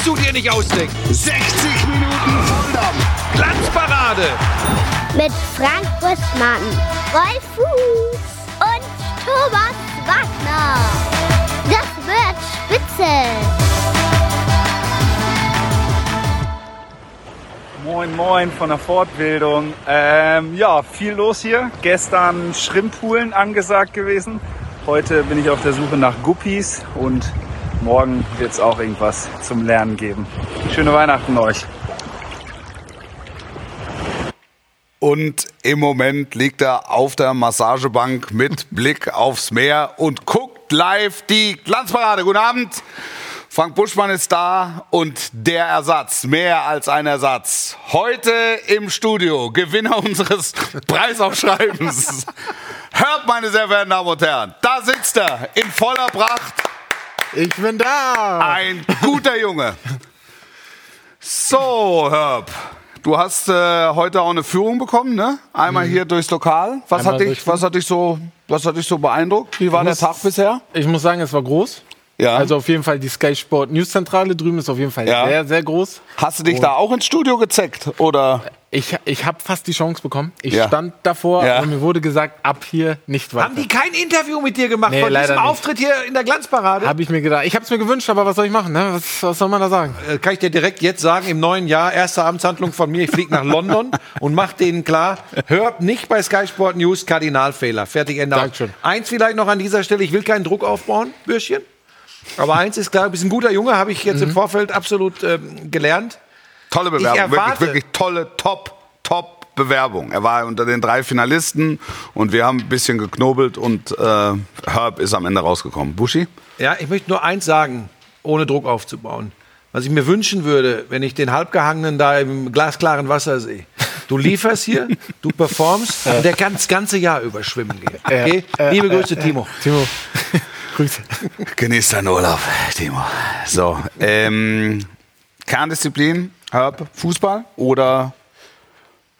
kannst du dir nicht ausdenken. 60 Minuten Volldampf. Glanzparade. Mit Frank Buschmann, Wolf Fuß und Thomas Wagner. Das wird spitze. Moin Moin von der Fortbildung. Ähm, ja, viel los hier. Gestern Schrimppoolen angesagt gewesen. Heute bin ich auf der Suche nach Guppies und morgen wird es auch irgendwas zum Lernen geben. Schöne Weihnachten euch. Und im Moment liegt er auf der Massagebank mit Blick aufs Meer und guckt live die Glanzparade. Guten Abend. Frank Buschmann ist da und der Ersatz, mehr als ein Ersatz. Heute im Studio, Gewinner unseres Preisaufschreibens. Hört, meine sehr verehrten Damen und Herren, da sitzt er in voller Pracht. Ich bin da. Ein guter Junge. So, Herb. Du hast äh, heute auch eine Führung bekommen, ne? Einmal hier durchs Lokal. Was Einmal hat dich, was hat dich so, was hat dich so beeindruckt? Wie war der muss- Tag bisher? Ich muss sagen, es war groß. Ja. Also auf jeden Fall die Sky Sport News Zentrale drüben ist auf jeden Fall Ja. sehr, sehr groß. Hast du dich da auch ins Studio gezeckt oder? Ich, ich habe fast die Chance bekommen. Ich Ja. stand davor Ja. und mir wurde gesagt, ab hier nicht weiter. Haben die kein Interview mit dir gemacht Nee, von diesem nicht. Auftritt hier in der Glanzparade? Habe ich mir gedacht. Ich habe es mir gewünscht, aber was soll ich machen? Ne? Was, was soll man da sagen? Äh, kann ich dir direkt jetzt sagen, im neuen Jahr, erste Amtshandlung von mir, ich fliege nach London und mach denen klar, hört nicht bei Sky Sport News Kardinalfehler. Fertig, Ende. Dankeschön. Eins vielleicht noch an dieser Stelle, ich will keinen Druck aufbauen, Bürschchen. Aber eins ist klar, du bist ein guter Junge, habe ich jetzt im Vorfeld absolut ähm, gelernt. Tolle Bewerbung, wirklich, wirklich tolle, top, top Bewerbung. Er war unter den drei Finalisten und wir haben ein bisschen geknobelt und äh, Herb ist am Ende rausgekommen. Buschi? Ja, ich möchte nur eins sagen, ohne Druck aufzubauen. Was ich mir wünschen würde, wenn ich den Halbgehangenen da im glasklaren Wasser sehe. Du lieferst hier, du performst und der ganz ganze Jahr über schwimmen geht. Okay? Liebe Grüße, Timo. Timo, Grüße. Genieß deinen Urlaub, Timo. So, ähm, Kerndisziplin, Herb, Fußball oder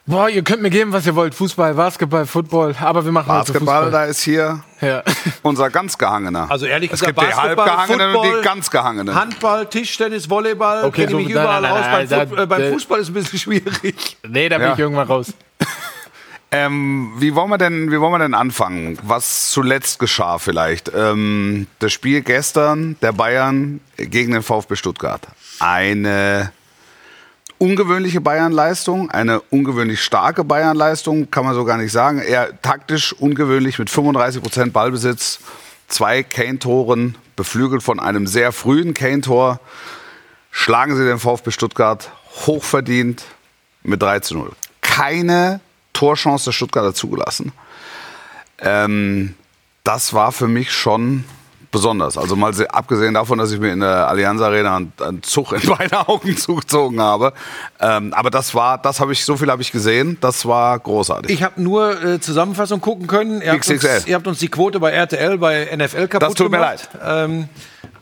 Boah, ihr könnt mir geben, was ihr wollt. Fußball, Basketball, Football. Aber wir machen Basketball? Fußball. Da ist hier Ja. unser ganz Gehangener. Also ehrlich es gesagt, gibt die Basketball, Halbgehangenen und die ganz Gehangenen. Handball, Tischtennis, Volleyball, Okay, kenne so- mich nein, überall nein, aus. beim, da- äh, beim Fußball ist es ein bisschen schwierig. Nee, da bin Ja. ich irgendwann raus. Ähm, wie, wollen wir denn, wie wollen wir denn anfangen? Was zuletzt geschah vielleicht? Ähm, das Spiel gestern der Bayern gegen den VfB Stuttgart. Eine ungewöhnliche Bayern-Leistung, eine ungewöhnlich starke Bayern-Leistung, kann man so gar nicht sagen. Eher taktisch ungewöhnlich mit 35 Prozent Ballbesitz, zwei Kane-Toren, beflügelt von einem sehr frühen Kane-Tor. Schlagen sie den VfB Stuttgart hochverdient mit 3 zu 0. Keine Torchance der Stuttgarter zugelassen. Ähm, das war für mich schon besonders. Also mal se- abgesehen davon, dass ich mir in der Allianz Arena einen, einen Zug in beide Augen zugezogen habe. Ähm, aber das war, das habe ich, so viel habe ich gesehen. Das war großartig. Ich habe nur äh, Zusammenfassung gucken können. Ihr habt, uns, ihr habt uns die Quote bei RTL, bei NFL kaputt Das tut mir gemacht. Ähm,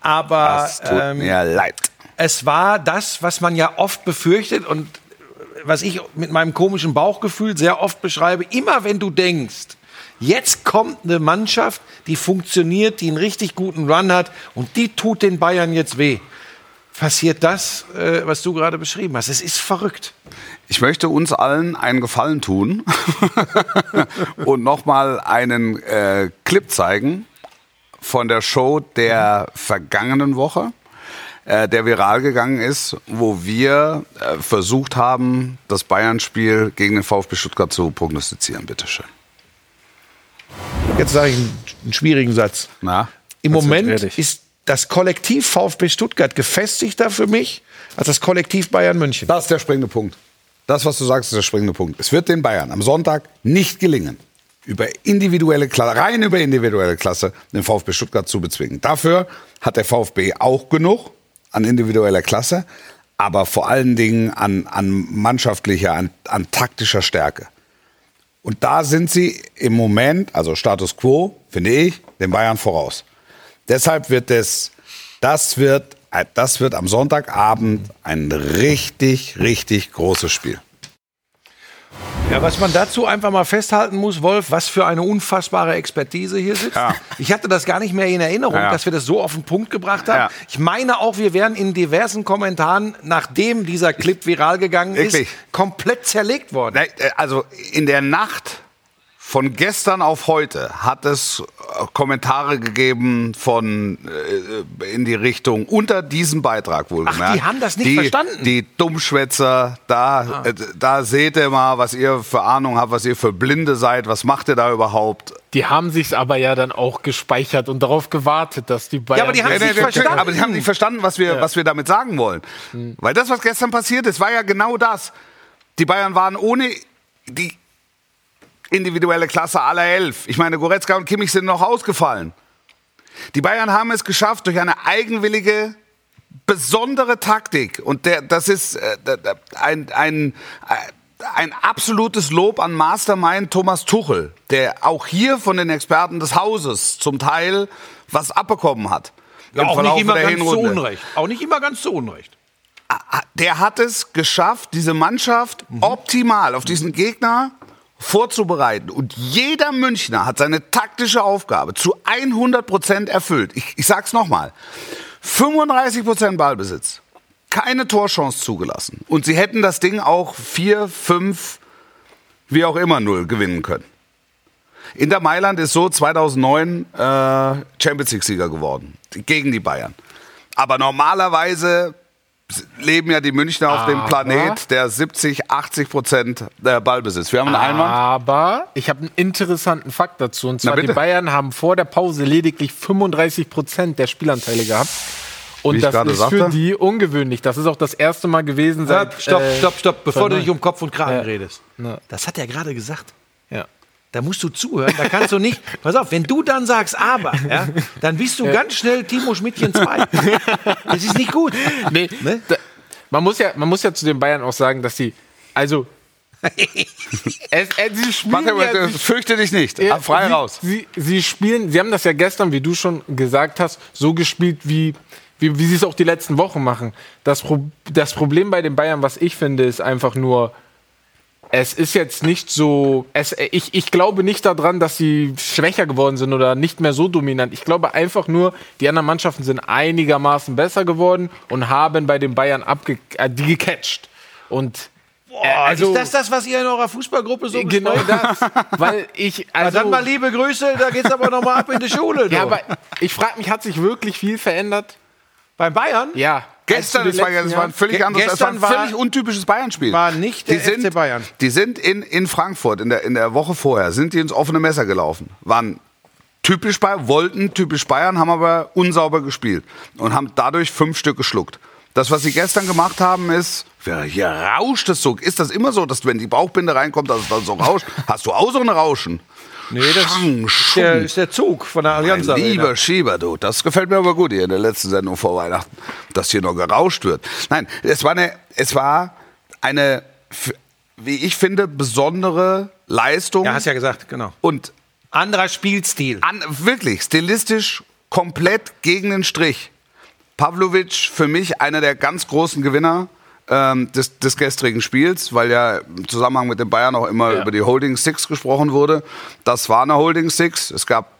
aber das tut ähm, mir leid. es war das, was man ja oft befürchtet und was ich mit meinem komischen Bauchgefühl sehr oft beschreibe. Immer wenn du denkst, jetzt kommt eine Mannschaft, die funktioniert, die einen richtig guten Run hat und die tut den Bayern jetzt weh. Passiert das, äh, was du gerade beschrieben hast. Es ist verrückt. Ich möchte uns allen einen Gefallen tun und nochmal einen äh, Clip zeigen von der Show der vergangenen Woche, äh, der viral gegangen ist, wo wir äh, versucht haben, das Bayern-Spiel gegen den VfB Stuttgart zu prognostizieren. Bitteschön. Jetzt sage ich einen, einen schwierigen Satz. Na? Im Moment ist das Kollektiv VfB Stuttgart gefestigter für mich als das Kollektiv Bayern München. Das ist der springende Punkt. Das, was du sagst, ist der springende Punkt. Es wird den Bayern am Sonntag nicht gelingen, über individuelle Klasse, rein über individuelle Klasse, den VfB Stuttgart zu bezwingen. Dafür hat der VfB auch genug an individueller Klasse, aber vor allen Dingen an, an mannschaftlicher, an, an taktischer Stärke. Und da sind sie im Moment, also Status quo, finde ich, den Bayern voraus. Deshalb wird es, das wird, äh, das wird am Sonntagabend ein richtig, richtig großes Spiel. Ja, was man dazu einfach mal festhalten muss, Wolf, was für eine unfassbare Expertise hier sitzt. Ja. Ich hatte das gar nicht mehr in Erinnerung, Ja. dass wir das so auf den Punkt gebracht haben. Ja. Ich meine auch, wir wären in diversen Kommentaren, nachdem dieser Clip viral gegangen Wirklich? ist, komplett zerlegt worden. Äh, Also in der Nacht von gestern auf heute hat es äh, Kommentare gegeben von äh, in die Richtung unter diesem Beitrag wohlgemerkt. Ach, die haben das nicht die, verstanden? Die Dummschwätzer, da, äh, da seht ihr mal, was ihr für Ahnung habt, was ihr für Blinde seid, was macht ihr da überhaupt? Die haben sich's aber ja dann auch gespeichert und darauf gewartet, dass die Bayern. aber die haben sich nee, nee, verstanden. Aber die haben nicht verstanden, was wir, was wir damit sagen wollen. Hm. Weil das, was gestern passiert ist, war ja genau das. Die Bayern waren ohne die individuelle Klasse aller elf. Ich meine, Goretzka und Kimmich sind noch ausgefallen. Die Bayern haben es geschafft, durch eine eigenwillige, besondere Taktik. Und der, das ist äh, ein, ein, äh, ein absolutes Lob an Mastermind Thomas Tuchel, der auch hier von den Experten des Hauses zum Teil was abbekommen hat. Ja, auch nicht immer ganz zu. Unrecht. Auch nicht immer ganz zu Unrecht. Der hat es geschafft, diese Mannschaft optimal auf diesen Gegner vorzubereiten. Und jeder Münchner hat seine taktische Aufgabe zu 100 Prozent erfüllt. Ich, ich sag's nochmal. 35 Prozent Ballbesitz. Keine Torchance zugelassen. Und sie hätten das Ding auch 4, 5, wie auch immer 0 gewinnen können. Inter Mailand ist so 2009 äh, Champions League-Sieger geworden. Gegen die Bayern. Aber normalerweise leben ja die Münchner auf dem Planet der 70, 80 Prozent der Ballbesitz. Wir haben einen. Einwand. Aber ich habe einen interessanten Fakt dazu. Und zwar, die. Bayern haben vor der Pause lediglich 35 Prozent der Spielanteile gehabt. Und das ist sagte. für die ungewöhnlich. Das ist auch das erste Mal gewesen seit. Stopp, stopp, äh, stopp, stopp, bevor du dich um Kopf und Kragen Ja. redest. Na. Das hat er gerade gesagt. Ja. Da musst du zuhören, da kannst du nicht. Pass auf, wenn du dann sagst, aber, ja, dann bist du ganz schnell Timo Schmidtchen 2. Das ist nicht gut. Nee, Ne? da, man, muss ja, man muss ja zu den Bayern auch sagen, dass sie. Also. es, es, sie spielen Warte, ja, fürchte dich nicht. Ja, frei sie, raus. Sie, sie spielen, sie haben das ja gestern, wie du schon gesagt hast, so gespielt, wie, wie, wie sie es auch die letzten Wochen machen. Das, Pro, das Problem bei den Bayern, was ich finde, ist einfach nur, es ist jetzt nicht so. Es, ich, ich glaube nicht daran, dass sie schwächer geworden sind oder nicht mehr so dominant. Ich glaube einfach nur, die anderen Mannschaften sind einigermaßen besser geworden und haben bei den Bayern abge, äh, die gecatcht. Und äh, also, ist das das, was ihr in eurer Fußballgruppe so genau das. Weil ich. Na, Also, dann mal liebe Grüße, da geht's aber noch mal ab in die Schule. Du. Ja, aber ich frage mich, hat sich wirklich viel verändert? Beim Bayern Ja. Gestern, das war, das war ein völlig anderes, das war ein völlig untypisches Bayern-Spiel. war nicht der die sind, FC Bayern. Die sind in, in Frankfurt in der, in der Woche vorher, sind die ins offene Messer gelaufen. Waren typisch Bayern, wollten typisch Bayern, haben aber unsauber gespielt und haben dadurch fünf Stück geschluckt. Das, was sie gestern gemacht haben, ist, ja, hier rauscht es so. Ist das immer so, dass wenn die Bauchbinde reinkommt, dass es dann so rauscht? Hast du auch so ein Rauschen? Nee, das Schang, ist der, ist der Zug von der Mein Allianz Arena. lieber Schieber, du, das gefällt mir aber gut hier in der letzten Sendung vor Weihnachten, dass hier noch gerauscht wird. Nein, es war eine, es war eine, wie ich finde, besondere Leistung Ja, hast ja gesagt, genau. und Anderer Spielstil. an, wirklich stilistisch komplett gegen den Strich. Pavlovic für mich einer der ganz großen Gewinner ähm, des, des gestrigen Spiels, weil ja im Zusammenhang mit den Bayern auch immer Ja. über die Holding Six gesprochen wurde. Das war eine Holding Six. Es gab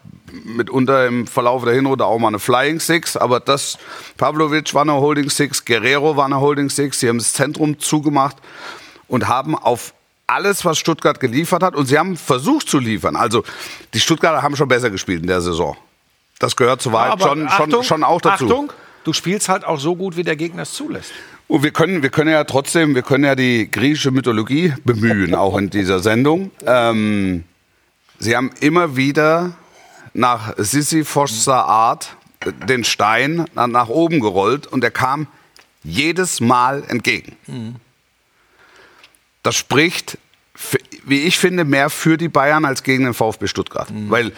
mitunter im Verlauf der Hinrunde auch mal eine Flying Six, aber das Pavlovic war eine Holding Six, Guerrero war eine Holding Six. Sie haben das Zentrum zugemacht und haben auf alles, was Stuttgart geliefert hat, und sie haben versucht zu liefern. Also die Stuttgarter haben schon besser gespielt in der Saison. Das gehört zur Wahrheit Aber schon, schon, schon auch dazu. Achtung, du spielst halt auch so gut, wie der Gegner es zulässt. Und wir können, wir können ja trotzdem, wir können ja die griechische Mythologie bemühen, auch in dieser Sendung. Ähm, sie haben immer wieder nach Sisyphosser Art den Stein nach, oben gerollt und er kam jedes Mal entgegen. Das spricht, wie ich finde, mehr für die Bayern als gegen den VfB Stuttgart. Weil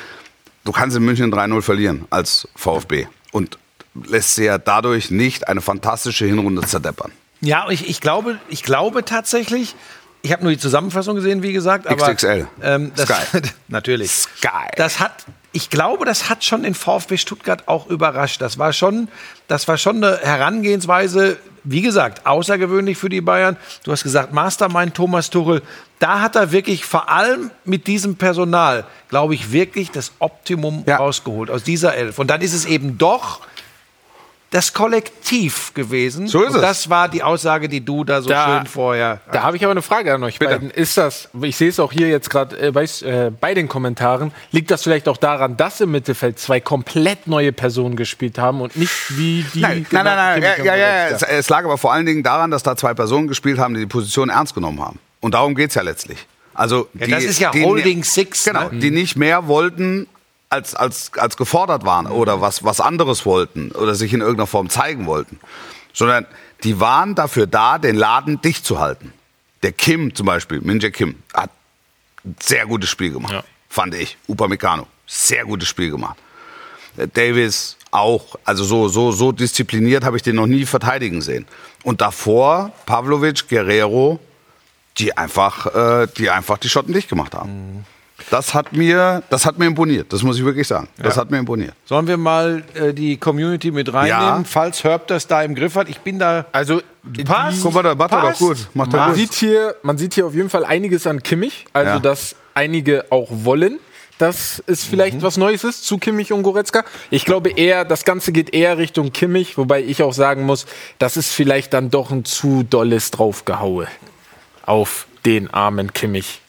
du kannst in München 3-0 verlieren als VfB und lässt sie ja dadurch nicht eine fantastische Hinrunde zerdeppern. Ja, ich, ich, glaube, ich glaube tatsächlich, ich habe nur die Zusammenfassung gesehen, wie gesagt. Aber, XXL. Ähm, das, Sky. natürlich. Sky. Das hat, ich glaube, das hat schon den VfB Stuttgart auch überrascht. Das war schon, das war schon eine Herangehensweise, wie gesagt, außergewöhnlich für die Bayern. Du hast gesagt, Mastermind Thomas Tuchel. Da hat er wirklich vor allem mit diesem Personal, glaube ich, wirklich das Optimum Ja. rausgeholt aus dieser Elf. Und dann ist es eben doch das Kollektiv gewesen. So ist Und es. das war die Aussage, die du da so Da- schön vorher. Da habe ich aber eine Frage an euch beiden. Ist das, ich sehe es auch hier jetzt gerade äh, bei, äh, bei den Kommentaren, liegt das vielleicht auch daran, dass im Mittelfeld zwei komplett neue Personen gespielt haben und nicht wie die. Nein, nein, nein, nein. Ja, ja, ja. Es, und es lag aber vor allen Dingen daran, dass da zwei Personen gespielt haben, die die Position ernst genommen haben. Und darum geht's ja letztlich. Also Ja, die, das ist ja die, Holding Six, Genau, ne? die nicht mehr wollten, als, als, als gefordert waren oder was, was anderes wollten oder sich in irgendeiner Form zeigen wollten. Sondern die waren dafür da, den Laden dicht zu halten. Der Kim zum Beispiel, Minje Kim, hat ein sehr gutes Spiel gemacht. Ja. Fand ich. Upamecano, sehr gutes Spiel gemacht. Äh, Davis auch, also so, so, so diszipliniert habe ich den noch nie verteidigen sehen. Und davor Pavlovic, Guerrero, die einfach, äh, die einfach die Schotten dicht gemacht haben. Das hat mir, das hat mir imponiert. Das muss ich wirklich sagen. Das hat mir imponiert. Sollen wir mal äh, die Community mit reinnehmen, Ja. falls Herb das da im Griff hat? Ich bin da. Also, Passt. Guck mal, da macht er doch gut. Macht er man, gut. sieht hier, man sieht hier auf jeden Fall einiges an Kimmich, also Ja. dass einige auch wollen. Dass es vielleicht Mhm. was Neues ist zu Kimmich und Goretzka. Ich glaube eher, das Ganze geht eher Richtung Kimmich, wobei ich auch sagen muss, das ist vielleicht dann doch ein zu dolles Draufgehaue auf den armen Kimmich.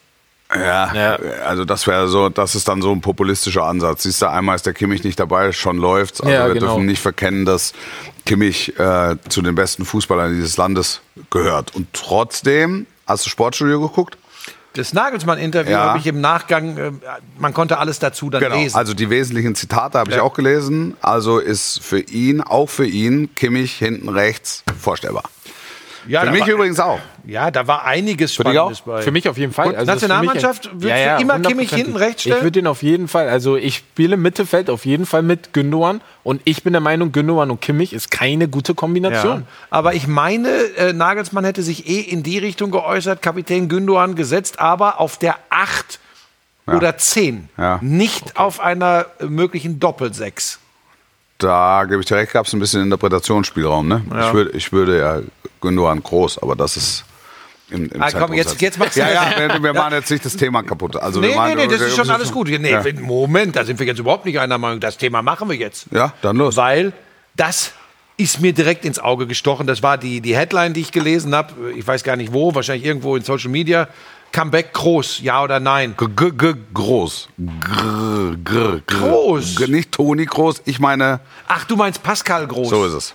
Ja, Ja. also das wäre so, das ist dann so ein populistischer Ansatz. Siehst du, einmal ist der Kimmich nicht dabei, schon läuft's. Also Ja, wir genau. dürfen nicht verkennen, dass Kimmich äh, zu den besten Fußballern dieses Landes gehört. Und trotzdem, hast du Sportstudio geguckt? Das Nagelsmann-Interview Ja. habe ich im Nachgang, äh, man konnte alles dazu dann Genau, lesen. also die wesentlichen Zitate habe ich Ja. auch gelesen. Also ist für ihn, auch für ihn, Kimmich hinten rechts vorstellbar. Ja, Für mich war, übrigens auch. Ja, da war einiges dich Spannendes auch? bei. Für mich auf jeden Fall. Und für Nationalmannschaft, mich- würdest du immer Kimmich 100%. hinten rechts stellen? Ich würde ihn auf jeden Fall, also ich spiele im Mittelfeld auf jeden Fall mit Gündogan und ich bin der Meinung, Gündogan und Kimmich ist keine gute Kombination. Ja. Aber ich meine, äh, Nagelsmann hätte sich eh in die Richtung geäußert, Kapitän Gündogan gesetzt, aber auf der 8 oder 10. Ja. Nicht auf einer äh, möglichen Doppelsechs. Da gebe ich dir recht, gab es ein bisschen Interpretationsspielraum. Ne? Ich, würde, ich würde ja Gündogan groß, aber das ist im, im Ah, komm, jetzt, jetzt machst du Ja, ja, wir, wir machen jetzt nicht das Thema kaputt. Also wir Nee, machen, nee, nee, das ist schon wir- alles gut. Nee, Ja. Moment, da sind wir jetzt überhaupt nicht einer Meinung. Das Thema machen wir jetzt. Ja, dann los. Weil das ist mir direkt ins Auge gestochen. Das war die, die Headline, die ich gelesen habe. Ich weiß gar nicht wo, wahrscheinlich irgendwo in Social Media. Comeback groß, ja oder nein? G -g -g groß. Grr, grr, grr. Groß. G nicht Toni groß, ich meine, Ach, du meinst Pascal Groß. so ist es.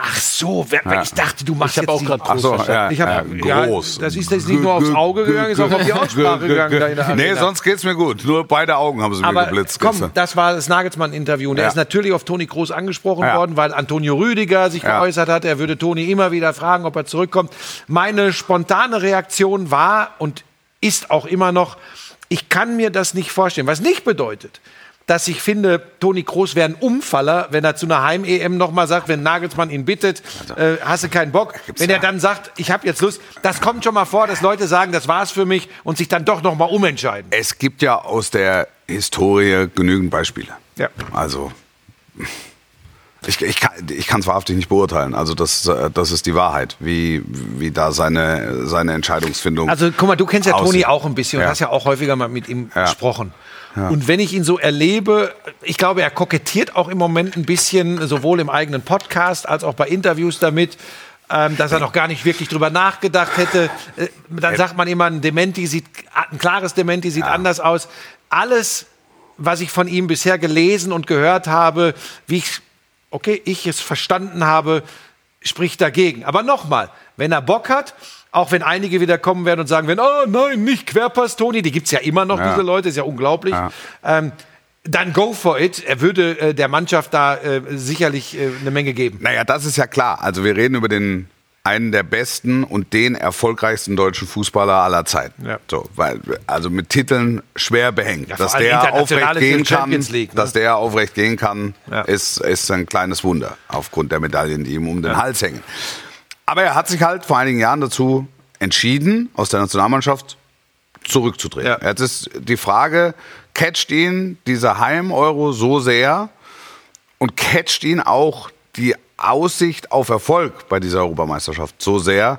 Ach so, wer, Ja. ich dachte, du machst Ich jetzt auch grad Ach so, ja, Ich hab, ja, ja, groß. das ist jetzt nicht nur aufs Auge gegangen, ist auch auf die Aussprache gegangen. Da Nee, sonst geht's mir gut. Nur beide Augen haben sie mir Aber geblitzt. komm, gestern. das war das Nagelsmann-Interview. Und er Ja. ist natürlich auf Toni Kroos angesprochen Ja. worden, weil Antonio Rüdiger sich Ja. geäußert hat. Er würde Toni immer wieder fragen, ob er zurückkommt. Meine spontane Reaktion war und ist auch immer noch, ich kann mir das nicht vorstellen. Was nicht bedeutet, dass ich finde, Toni Kroos wäre ein Umfaller, wenn er zu einer Heim-EM nochmal sagt, wenn Nagelsmann ihn bittet, äh, hast du keinen Bock. Wenn er dann sagt, ich habe jetzt Lust, das kommt schon mal vor, dass Leute sagen, das war's für mich und sich dann doch nochmal umentscheiden. Es gibt ja aus der Historie genügend Beispiele. Ja. Also, ich, ich kann ich kann es wahrhaftig nicht beurteilen. Also, das, äh, das ist die Wahrheit, wie, wie da seine, seine Entscheidungsfindung. Also guck mal, du kennst ja. Toni auch ein bisschen und Ja. hast ja auch häufiger mal mit ihm Ja. gesprochen. Und wenn ich ihn so erlebe, ich glaube, er kokettiert auch im Moment ein bisschen, sowohl im eigenen Podcast als auch bei Interviews damit, ähm, dass er noch gar nicht wirklich drüber nachgedacht hätte. Äh, dann sagt man immer, ein Dementi sieht, ein klares Dementi sieht anders aus. Alles, was ich von ihm bisher gelesen und gehört habe, wie ich, okay, ich es verstanden habe, spricht dagegen. Aber nochmal, wenn er Bock hat, auch wenn einige wieder kommen werden und sagen werden, oh nein, nicht Querpass, Toni, die gibt's ja immer noch, Ja. diese Leute, ist ja unglaublich. Ja. Ähm, dann go for it. Er würde äh, der Mannschaft da äh, sicherlich äh, eine Menge geben. Naja, das ist ja klar. Also wir reden über den einen der besten und den erfolgreichsten deutschen Fußballer aller Zeiten. Ja. So, weil, also mit Titeln schwer behängt. Ja, dass der aufrecht gehen kann, League, ne? dass der aufrecht gehen kann, Ja. ist, ist ein kleines Wunder aufgrund der Medaillen, die ihm um den Hals hängen. Aber er hat sich halt vor einigen Jahren dazu entschieden, aus der Nationalmannschaft zurückzutreten. Ja. Jetzt ist die Frage, catcht ihn dieser Heim-Euro so sehr und catcht ihn auch die Aussicht auf Erfolg bei dieser Europameisterschaft so sehr,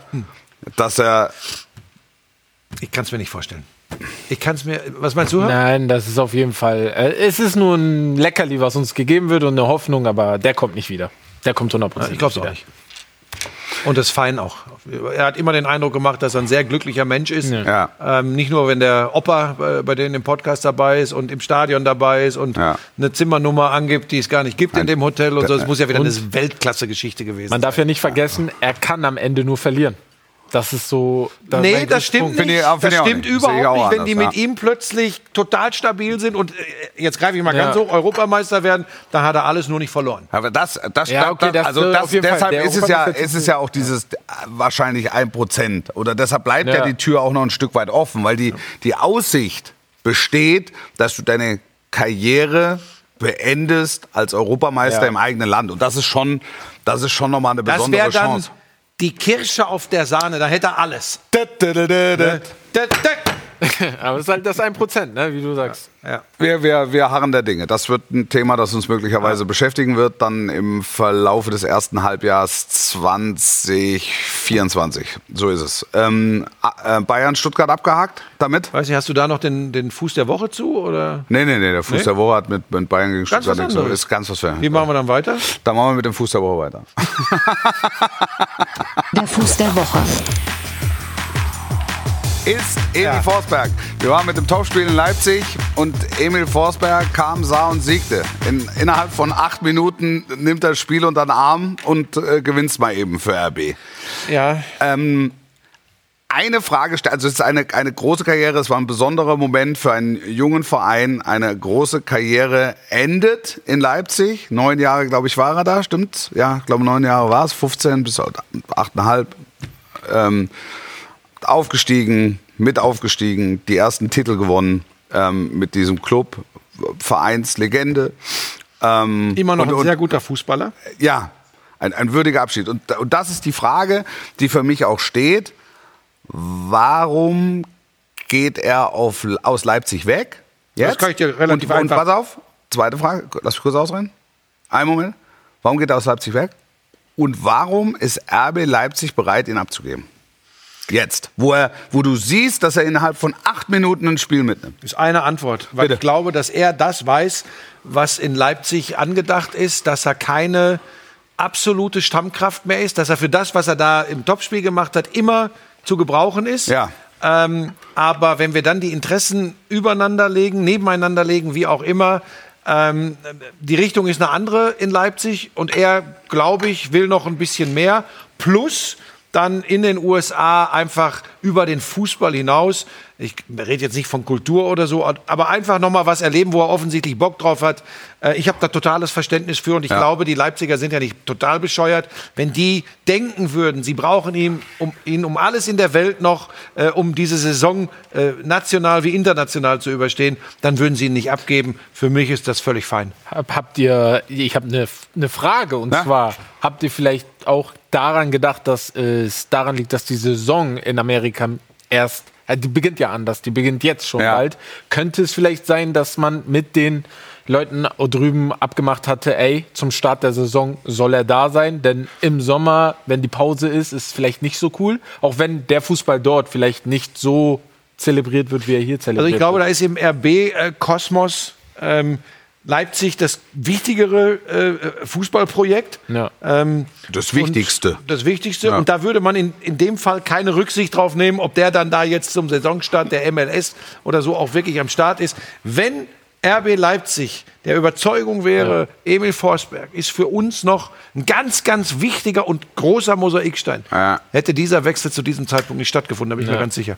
dass er Ich kann es mir nicht vorstellen. Ich kann es mir. Was meinst du? Nein, das ist auf jeden Fall. Äh, es ist nur ein Leckerli, was uns gegeben wird und eine Hoffnung, aber der kommt nicht wieder. Der kommt 100% Ich glaube es auch nicht. Und das ist fein auch. Er hat immer den Eindruck gemacht, dass er ein sehr glücklicher Mensch ist. Ja. Ähm, nicht nur, wenn der Opa äh, bei denen im Podcast dabei ist und im Stadion dabei ist und Ja. eine Zimmernummer angibt, die es gar nicht gibt in dem Hotel und so. Das muss ja wieder Und- eine Weltklasse-Geschichte gewesen Man sein. darf ja nicht vergessen, er kann am Ende nur verlieren. Das ist so. das Nee, das stimmt nicht. Ich- das stimmt nicht. Überhaupt nicht, wenn die anders, mit ja. ihm plötzlich total stabil sind und äh, jetzt greife ich mal ganz Ja. hoch, Europameister werden, dann hat er alles nur nicht verloren. Aber das, das, Ja, okay, das, also das, deshalb ist es ja, ist es ja auch dieses wahrscheinlich ein Prozent. Oder deshalb bleibt ja. Ja. die Tür auch noch ein Stück weit offen, weil die, die Aussicht besteht, dass du deine Karriere beendest als Europameister Ja. im eigenen Land. Und das ist schon, das ist schon nochmal eine Das besondere Chance. Die Kirsche auf der Sahne, da hätte er alles. Da, da, da, da. Aber es ist halt das 1%, ne, wie du sagst. Ja. Wir, wir, wir harren der Dinge. Das wird ein Thema, das uns möglicherweise beschäftigen wird, dann im Verlaufe des ersten Halbjahres 2024. So ist es. Ähm, äh, Bayern Stuttgart abgehakt damit? Weiß nicht, hast du da noch den, den Fuß der Woche zu? Oder Nee, nee, nee, der Fuß Nee? der Woche hat mit, mit Bayern gegen Ganz Stuttgart nichts zu tun. Ist ganz was für. wie machen wir dann weiter? Dann machen wir mit dem Fuß der Woche weiter. Der Fuß der Woche. Ist Emil Ja. Forsberg. Wir waren mit dem Topspiel in Leipzig und Emil Forsberg kam, sah und siegte. In, innerhalb von acht Minuten nimmt er das Spiel unter den Arm und äh, gewinnt mal eben für RB. Ja. Ähm, eine Frage, also es ist eine, eine große Karriere, es war ein besonderer Moment für einen jungen Verein. Eine große Karriere endet in Leipzig. Neun Jahre, glaube ich, war er da, stimmt's? Ja, ich glaube, neun Jahre war es, 15 bis achteinhalb. Ähm, aufgestiegen, mit aufgestiegen, die ersten Titel gewonnen ähm, mit diesem Club, Vereinslegende. Ähm, Immer noch und- ein und- sehr guter Fußballer. ja, ein, ein würdiger Abschied. Und, und das ist die Frage, die für mich auch steht. Warum geht er auf, aus Leipzig weg? Das kann ich dir relativ und, und einfach- pass auf, zweite Frage, lass mich kurz ausreden. Einen Moment. Warum geht er aus Leipzig weg? Und warum ist RB Leipzig bereit, ihn abzugeben? Jetzt, wo, er, wo du siehst, dass er innerhalb von acht Minuten ein Spiel mitnimmt. Ist eine Antwort. Weil Bitte. ich glaube, dass er das weiß, was in Leipzig angedacht ist, dass er keine absolute Stammkraft mehr ist, dass er für das, was er da im Topspiel gemacht hat, immer zu gebrauchen ist. Ja. Ähm, aber wenn wir dann die Interessen übereinander legen, nebeneinander legen, wie auch immer, ähm, die Richtung ist eine andere in Leipzig und er, glaube ich, will noch ein bisschen mehr. Plus dann in den USA einfach über den Fußball hinaus. Ich rede jetzt nicht von Kultur oder so, aber einfach nochmal was erleben, wo er offensichtlich Bock drauf hat. Äh, Ich habe da totales Verständnis für und ich Ja. glaube, die Leipziger sind ja nicht total bescheuert. Wenn die denken würden, sie brauchen ihn um, ihn um alles in der Welt noch, äh, um diese Saison äh, national wie international zu überstehen, dann würden sie ihn nicht abgeben. Für mich ist das völlig fein. Hab, habt ihr, ich habe eine ne Frage und Ja? zwar, habt ihr vielleicht auch daran gedacht, dass es daran liegt, dass die Saison in Amerika erst, die beginnt ja anders, die beginnt jetzt schon Ja. bald. Könnte es vielleicht sein, dass man mit den Leuten drüben abgemacht hatte, ey, zum Start der Saison soll er da sein, denn im Sommer, wenn die Pause ist, ist vielleicht nicht so cool, auch wenn der Fußball dort vielleicht nicht so zelebriert wird, wie er hier zelebriert Also ich glaube, wird. da ist im RB-Kosmos ähm, Leipzig das wichtigere äh, Fußballprojekt. Ja. Ähm, Das Wichtigste. Das Wichtigste. Ja. Und da würde man in, in dem Fall keine Rücksicht drauf nehmen, ob der dann da jetzt zum Saisonstart der MLS oder so auch wirklich am Start ist. Wenn RB Leipzig der Überzeugung wäre, Emil Forsberg ist für uns noch ein ganz, ganz wichtiger und großer Mosaikstein, Ja. hätte dieser Wechsel zu diesem Zeitpunkt nicht stattgefunden, da bin ich mir Ja. ganz sicher.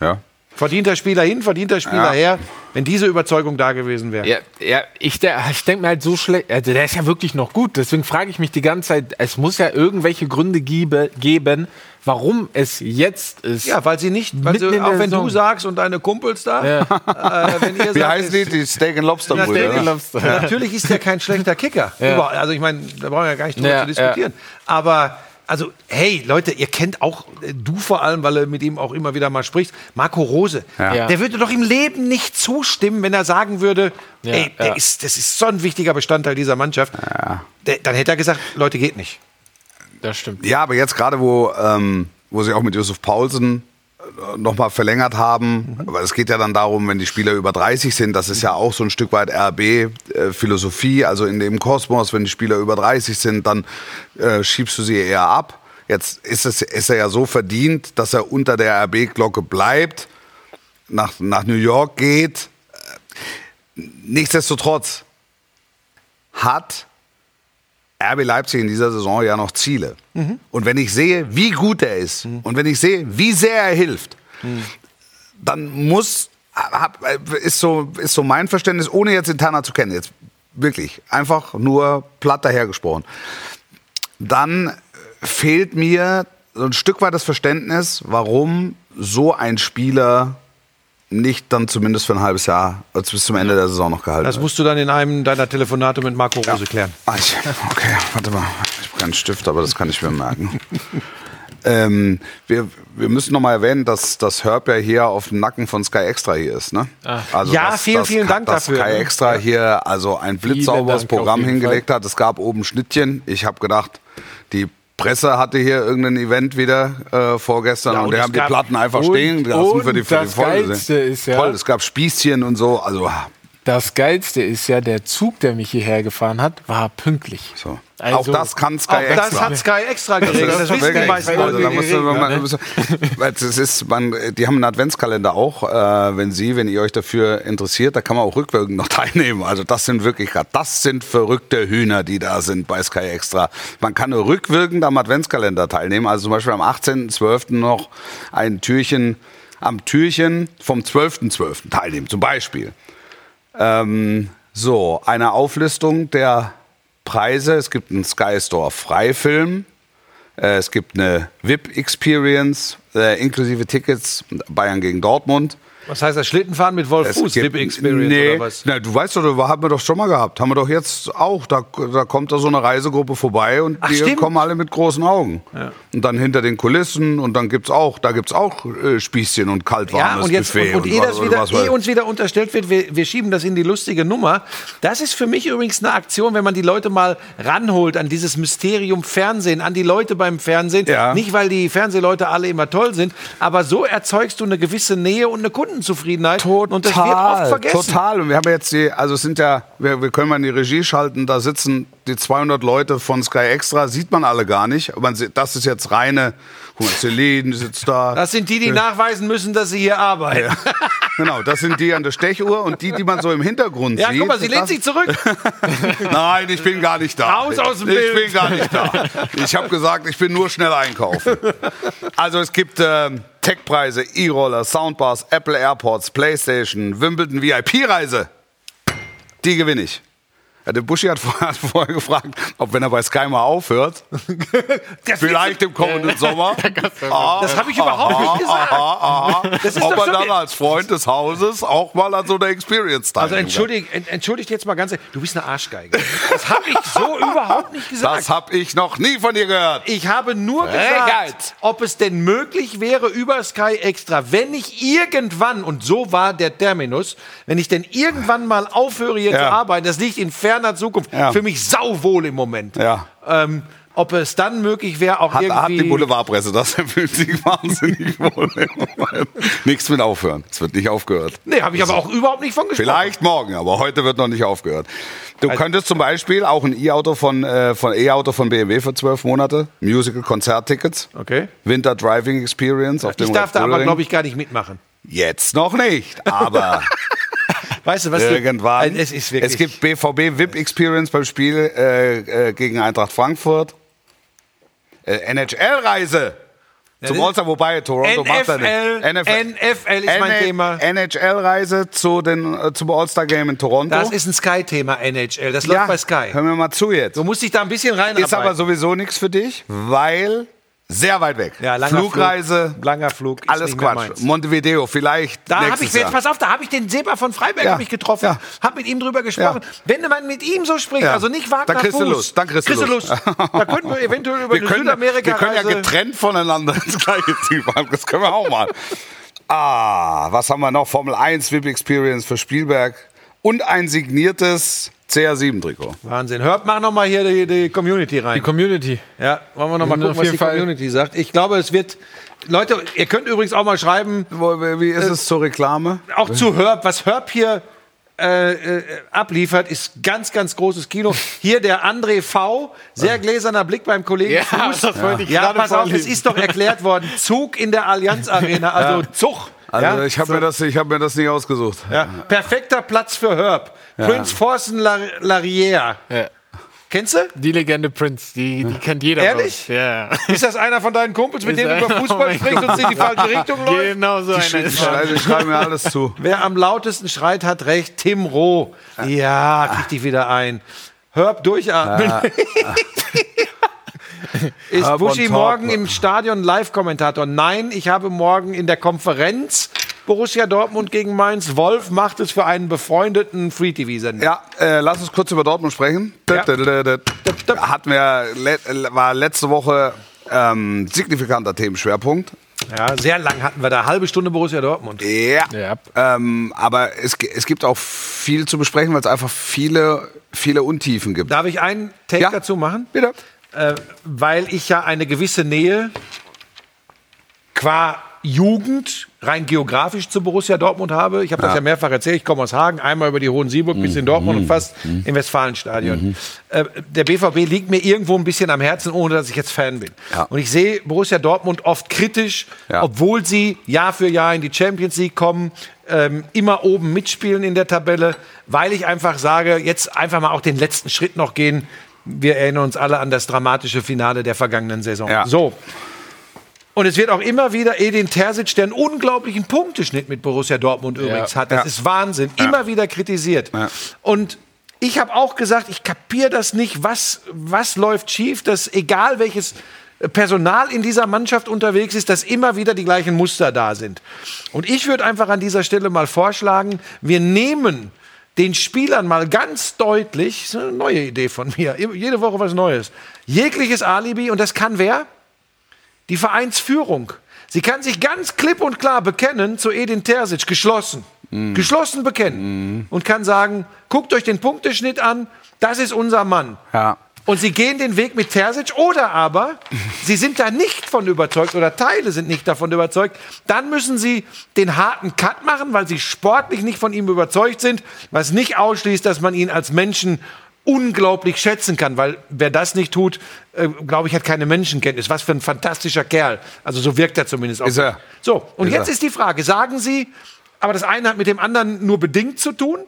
Ja. Verdienter Spieler hin, verdienter Spieler Ja. her, wenn diese Überzeugung da gewesen wäre. Ja, ja ich, ich denke mir halt so schlecht, also der ist ja wirklich noch gut, deswegen frage ich mich die ganze Zeit, es muss ja irgendwelche Gründe giebe, geben, warum es jetzt ist. Ja, weil sie nicht, weil sie, auch wenn du Saison. sagst und deine Kumpels da, äh, wenn ihr Wie sagt, heißen die? es- Die Steak and Lobster Ja, Brüder. Steak and ne? Lobster. Natürlich ist der kein schlechter Kicker. Ja. Also ich meine, da brauchen wir ja gar nicht drüber Ja, zu diskutieren. Aber also, hey, Leute, ihr kennt auch, äh, du vor allem, weil du mit ihm auch immer wieder mal sprichst, Marco Rose. Ja. Der würde doch im Leben nicht zustimmen, wenn er sagen würde, Ja, ey, der ja. ist, das ist so ein wichtiger Bestandteil dieser Mannschaft. Der, dann hätte er gesagt, Leute, geht nicht. Das stimmt. Ja, aber jetzt gerade, wo, ähm, wo sie auch mit Josef Paulsen nochmal verlängert haben, aber es geht ja dann darum, wenn die Spieler über 30 sind, das ist ja auch so ein Stück weit RB-Philosophie, also in dem Kosmos, wenn die Spieler über 30 sind, dann äh, schiebst du sie eher ab. Jetzt ist, es, ist er ja so verdient, dass er unter der RB-Glocke bleibt, nach, nach New York geht. Nichtsdestotrotz hat RB Leipzig in dieser Saison ja noch Ziele. Und wenn ich sehe, wie gut er ist und wenn ich sehe, wie sehr er hilft, dann muss, hab, ist, so, ist so mein Verständnis, ohne jetzt interner zu kennen, jetzt wirklich einfach nur platt dahergesprochen, dann fehlt mir so ein Stück weit das Verständnis, warum so ein Spieler nicht dann zumindest für ein halbes Jahr, also bis zum Ende der Saison noch gehalten Das wird. musst du dann in einem deiner Telefonate mit Marco Rose klären. Ah, ich, okay, warte mal. Ich habe keinen Stift, aber das kann ich mir merken. ähm, wir, wir müssen noch mal erwähnen, dass das Herb ja hier auf dem Nacken von Sky Extra hier ist. Ne? Also Ja, vielen, vielen Dank dass dafür, Sky ne? Extra hier also ein blitzsauberes Programm hingelegt hat. Es gab oben Schnittchen. Ich habe gedacht, die Presse hatte hier irgendein Event wieder äh, vorgestern Ja, und und die haben die Platten einfach stehen gelassen für die, für die das Folge. Geilste ist ja- Voll, es gab Spießchen und so. Also Das Geilste ist ja, der Zug, der mich hierher gefahren hat, war pünktlich. so. Also- auch das kann Sky Auch Extra. das hat Sky extra geregelt. Das, wissen die meisten also, da musst du, es ist, man, die haben einen Adventskalender auch, äh, wenn Sie, wenn ihr euch dafür interessiert, da kann man auch rückwirkend noch teilnehmen. Also das sind wirklich, das sind verrückte Hühner, die da sind bei Sky Extra. Man kann nur rückwirkend am Adventskalender teilnehmen. Also zum Beispiel am 18.12. noch ein Türchen, am Türchen vom 12.12. teilnehmen, zum Beispiel. Ähm, so, eine Auflistung der Preise. Es gibt einen Sky Store Freifilm. Äh, Es gibt eine VIP-Experience, äh, inklusive Tickets, Bayern gegen Dortmund. Was heißt das? Schlittenfahren mit Wolf Fuß, VIP Experience nee, oder was? Na, du weißt doch, haben wir doch schon mal gehabt. Haben wir doch jetzt auch. Da, da kommt da so eine Reisegruppe vorbei und Ach, die stimmt. kommen alle mit großen Augen. Und dann hinter den Kulissen und dann gibt's auch, da gibt's auch äh, Spießchen und Ja, kaltwarmes und jetzt, Buffet. und, und ehe, das was- wieder, was weiß- ehe uns wieder unterstellt wird, wir, wir schieben das in die lustige Nummer. Das ist für mich übrigens eine Aktion, wenn man die Leute mal ranholt an dieses Mysterium Fernsehen, an die Leute beim Fernsehen. Ja. Nicht, weil die Fernsehleute alle immer toll sind, aber so erzeugst du eine gewisse Nähe und eine Kundenzufriedenheit. Und das wird oft vergessen. Total. Und wir haben jetzt die, also es sind ja, wir, wir können mal in die Regie schalten, da sitzen die 200 Leute von Sky Extra, sieht man alle gar nicht. Sieht, das ist jetzt reine, guck mal, Celine sitzt da. Das sind die, die nachweisen müssen, dass sie hier arbeiten. ja. Genau, das sind die an der Stechuhr und die, die man so im Hintergrund Ja, sieht. guck mal, sie lehnt sich zurück. Nein, ich bin gar nicht da. Raus aus dem ich Bild. bin gar nicht da. Ich habe gesagt, ich bin nur schnell einkaufen. Also es gibt ähm, Tech-Preise, E-Roller, Soundbars, Apple AirPods, Playstation, Wimbledon VIP-Reise. Die gewinne ich. Ja, der Buschi hat vorher, hat vorher gefragt, ob wenn er bei Sky mal aufhört, vielleicht im kommenden Sommer, ah, Das habe ich überhaupt nicht gesagt. aha, aha, Das ist ob er dann als Freund des Hauses auch mal an so einer Experience Also teilnehmen kann. entschuldigt, ent, entschuldigt jetzt mal ganz ehrlich, du bist eine Arschgeige. Das habe ich so überhaupt nicht gesagt. Das habe ich noch nie von dir gehört. Ich habe nur Frechheit. gesagt, ob es denn möglich wäre über Sky Extra, wenn ich irgendwann, und so war der Terminus, wenn ich denn irgendwann mal aufhöre hier Ja. zu arbeiten, das liegt in ferner Zukunft, Ja. für mich sauwohl im Moment. Ja. Ähm, ob es dann möglich wäre, auch Hat, irgendwie... hat die Boulevardpresse das? Fühlt sich wahnsinnig wohl. Nichts mit aufhören. Es wird nicht aufgehört. Nee, habe ich aber auch überhaupt nicht von gesprochen. Vielleicht morgen, aber heute wird noch nicht aufgehört. Du Also- könntest zum Beispiel auch ein E-Auto von, äh, von E-Auto von BMW für zwölf Monate, Musical-Konzerttickets, Okay. Winter Driving Experience auf dem Ich darf da aber, glaube ich, gar nicht mitmachen. Jetzt noch nicht, aber Weißt du, was irgendwann. Äh, Es ist wirklich... es gibt BVB VIP Experience beim Spiel äh, äh, gegen Eintracht Frankfurt. Äh, NHL-Reise zum All-Star, wobei Toronto macht er NFL, nicht. NFL ist mein Thema. NHL-Reise zu den, äh, zum All-Star-Game in Toronto. Das ist ein Sky-Thema, NHL. Das läuft bei Sky. Hör mir mal zu jetzt. Du musst dich da ein bisschen rein. Ist aber sowieso nichts für dich, weil sehr weit weg. Ja, langer Flugreise, Flug, langer Flug. alles Quatsch. Montevideo, vielleicht Da habe ich jetzt, pass auf, da habe ich den Seba von Freiberg Ja, hab ich getroffen, ja. habe mit ihm drüber gesprochen. Ja. Wenn man mit ihm so spricht, also nicht Wagner Dann kriegst du Lust, dann kriegst du Lust. Da könnten wir eventuell über wir können, Südamerika wir können ja getrennt voneinander ins gleiche Team fahren. Das können wir auch mal. Ah, was haben wir noch? Formel 1 VIP Experience für Spielberg und ein signiertes CR7-Trikot. Wahnsinn. Hört, mach noch mal hier die, die Community rein. Die Community. ja, wollen wir noch mal Wir gucken, was die Fall- Community sagt. Ich glaube, es wird Leute, ihr könnt übrigens auch mal schreiben, Wie ist es zur Reklame? auch zu Herb, was Herb hier äh, äh, abliefert, ist ganz, ganz großes Kino. Hier der André V, sehr gläserner Blick beim Kollegen Ja, Fuß. das ja, gerade pass auf, es ist doch erklärt worden. Zug in der Allianz Arena, also Zug. Also ja? ich habe mir, das- ich hab mir das nicht ausgesucht. ja. Perfekter Platz für Herb. Prince Forsen Lar Larrière. Ja. Kennst du? Die Legende Prince, die, die kennt jeder. Ehrlich? Ja. Ist das einer von deinen Kumpels, mit Ist denen du über einer- Fußball oh sprichst und es in die falsche Richtung läuft? Genau so einer Ich ist schreibe, ich schreibe mir alles zu. Wer am lautesten schreit, hat recht. Tim Roh. Ja, krieg dich wieder ein. Herb durchatmen. Ist Herb Buschi morgen im Stadion Live-Kommentator? Nein, ich habe morgen in der Konferenz Borussia Dortmund gegen Mainz. Wolf macht es für einen befreundeten Free-TV-Sender. Ja, äh, lass uns kurz über Dortmund sprechen. Ja. Hatten wir, war letzte Woche ähm, signifikanter Themenschwerpunkt. Ja, sehr lang hatten wir da. Halbe Stunde Borussia Dortmund. Ja. Ja. Ähm, aber es, es gibt auch viel zu besprechen, weil es einfach viele, viele Untiefen gibt. Darf ich einen Take Ja. dazu machen? Bitte. Äh, weil ich ja eine gewisse Nähe qua Jugend rein geografisch zu Borussia Dortmund habe. Ich habe das ja mehrfach erzählt. Ich komme aus Hagen, einmal über die Hohen Sieburg bis in Dortmund und fast im Westfalenstadion. Äh, der BVB liegt mir irgendwo ein bisschen am Herzen, ohne dass ich jetzt Fan bin. Ja. Und ich sehe Borussia Dortmund oft kritisch, Ja. obwohl sie Jahr für Jahr in die Champions League kommen, ähm, immer oben mitspielen in der Tabelle, weil ich einfach sage, jetzt einfach mal auch den letzten Schritt noch gehen. Wir erinnern uns alle an das dramatische Finale der vergangenen Saison. Ja. So. Und es wird auch immer wieder Edin Terzic, der einen unglaublichen Punkteschnitt mit Borussia Dortmund übrigens hat. Das Ja. ist Wahnsinn. Immer wieder kritisiert. Ja. Und ich habe auch gesagt, ich kapiere das nicht. Was, was läuft schief? Dass egal welches Personal in dieser Mannschaft unterwegs ist, dass immer wieder die gleichen Muster da sind. Und ich würde einfach an dieser Stelle mal vorschlagen, wir nehmen den Spielern mal ganz deutlich, das ist eine neue Idee von mir, jede Woche was Neues, jegliches Alibi und das kann wer? Die Vereinsführung. Sie kann sich ganz klipp und klar bekennen zu Edin Terzic, geschlossen. Geschlossen bekennen. Und kann sagen, guckt euch den Punkteschnitt an, das ist unser Mann. Ja. Und sie gehen den Weg mit Terzic oder aber sie sind da nicht von überzeugt oder Teile sind nicht davon überzeugt, dann müssen sie den harten Cut machen, weil sie sportlich nicht von ihm überzeugt sind, was nicht ausschließt, dass man ihn als Menschen unglaublich schätzen kann, weil wer das nicht tut, äh, glaube ich, hat keine Menschenkenntnis. Was für ein fantastischer Kerl. Also so wirkt er zumindest auch. Ist er. So, und Ist jetzt er. ist die Frage, sagen Sie, aber das eine hat mit dem anderen nur bedingt zu tun?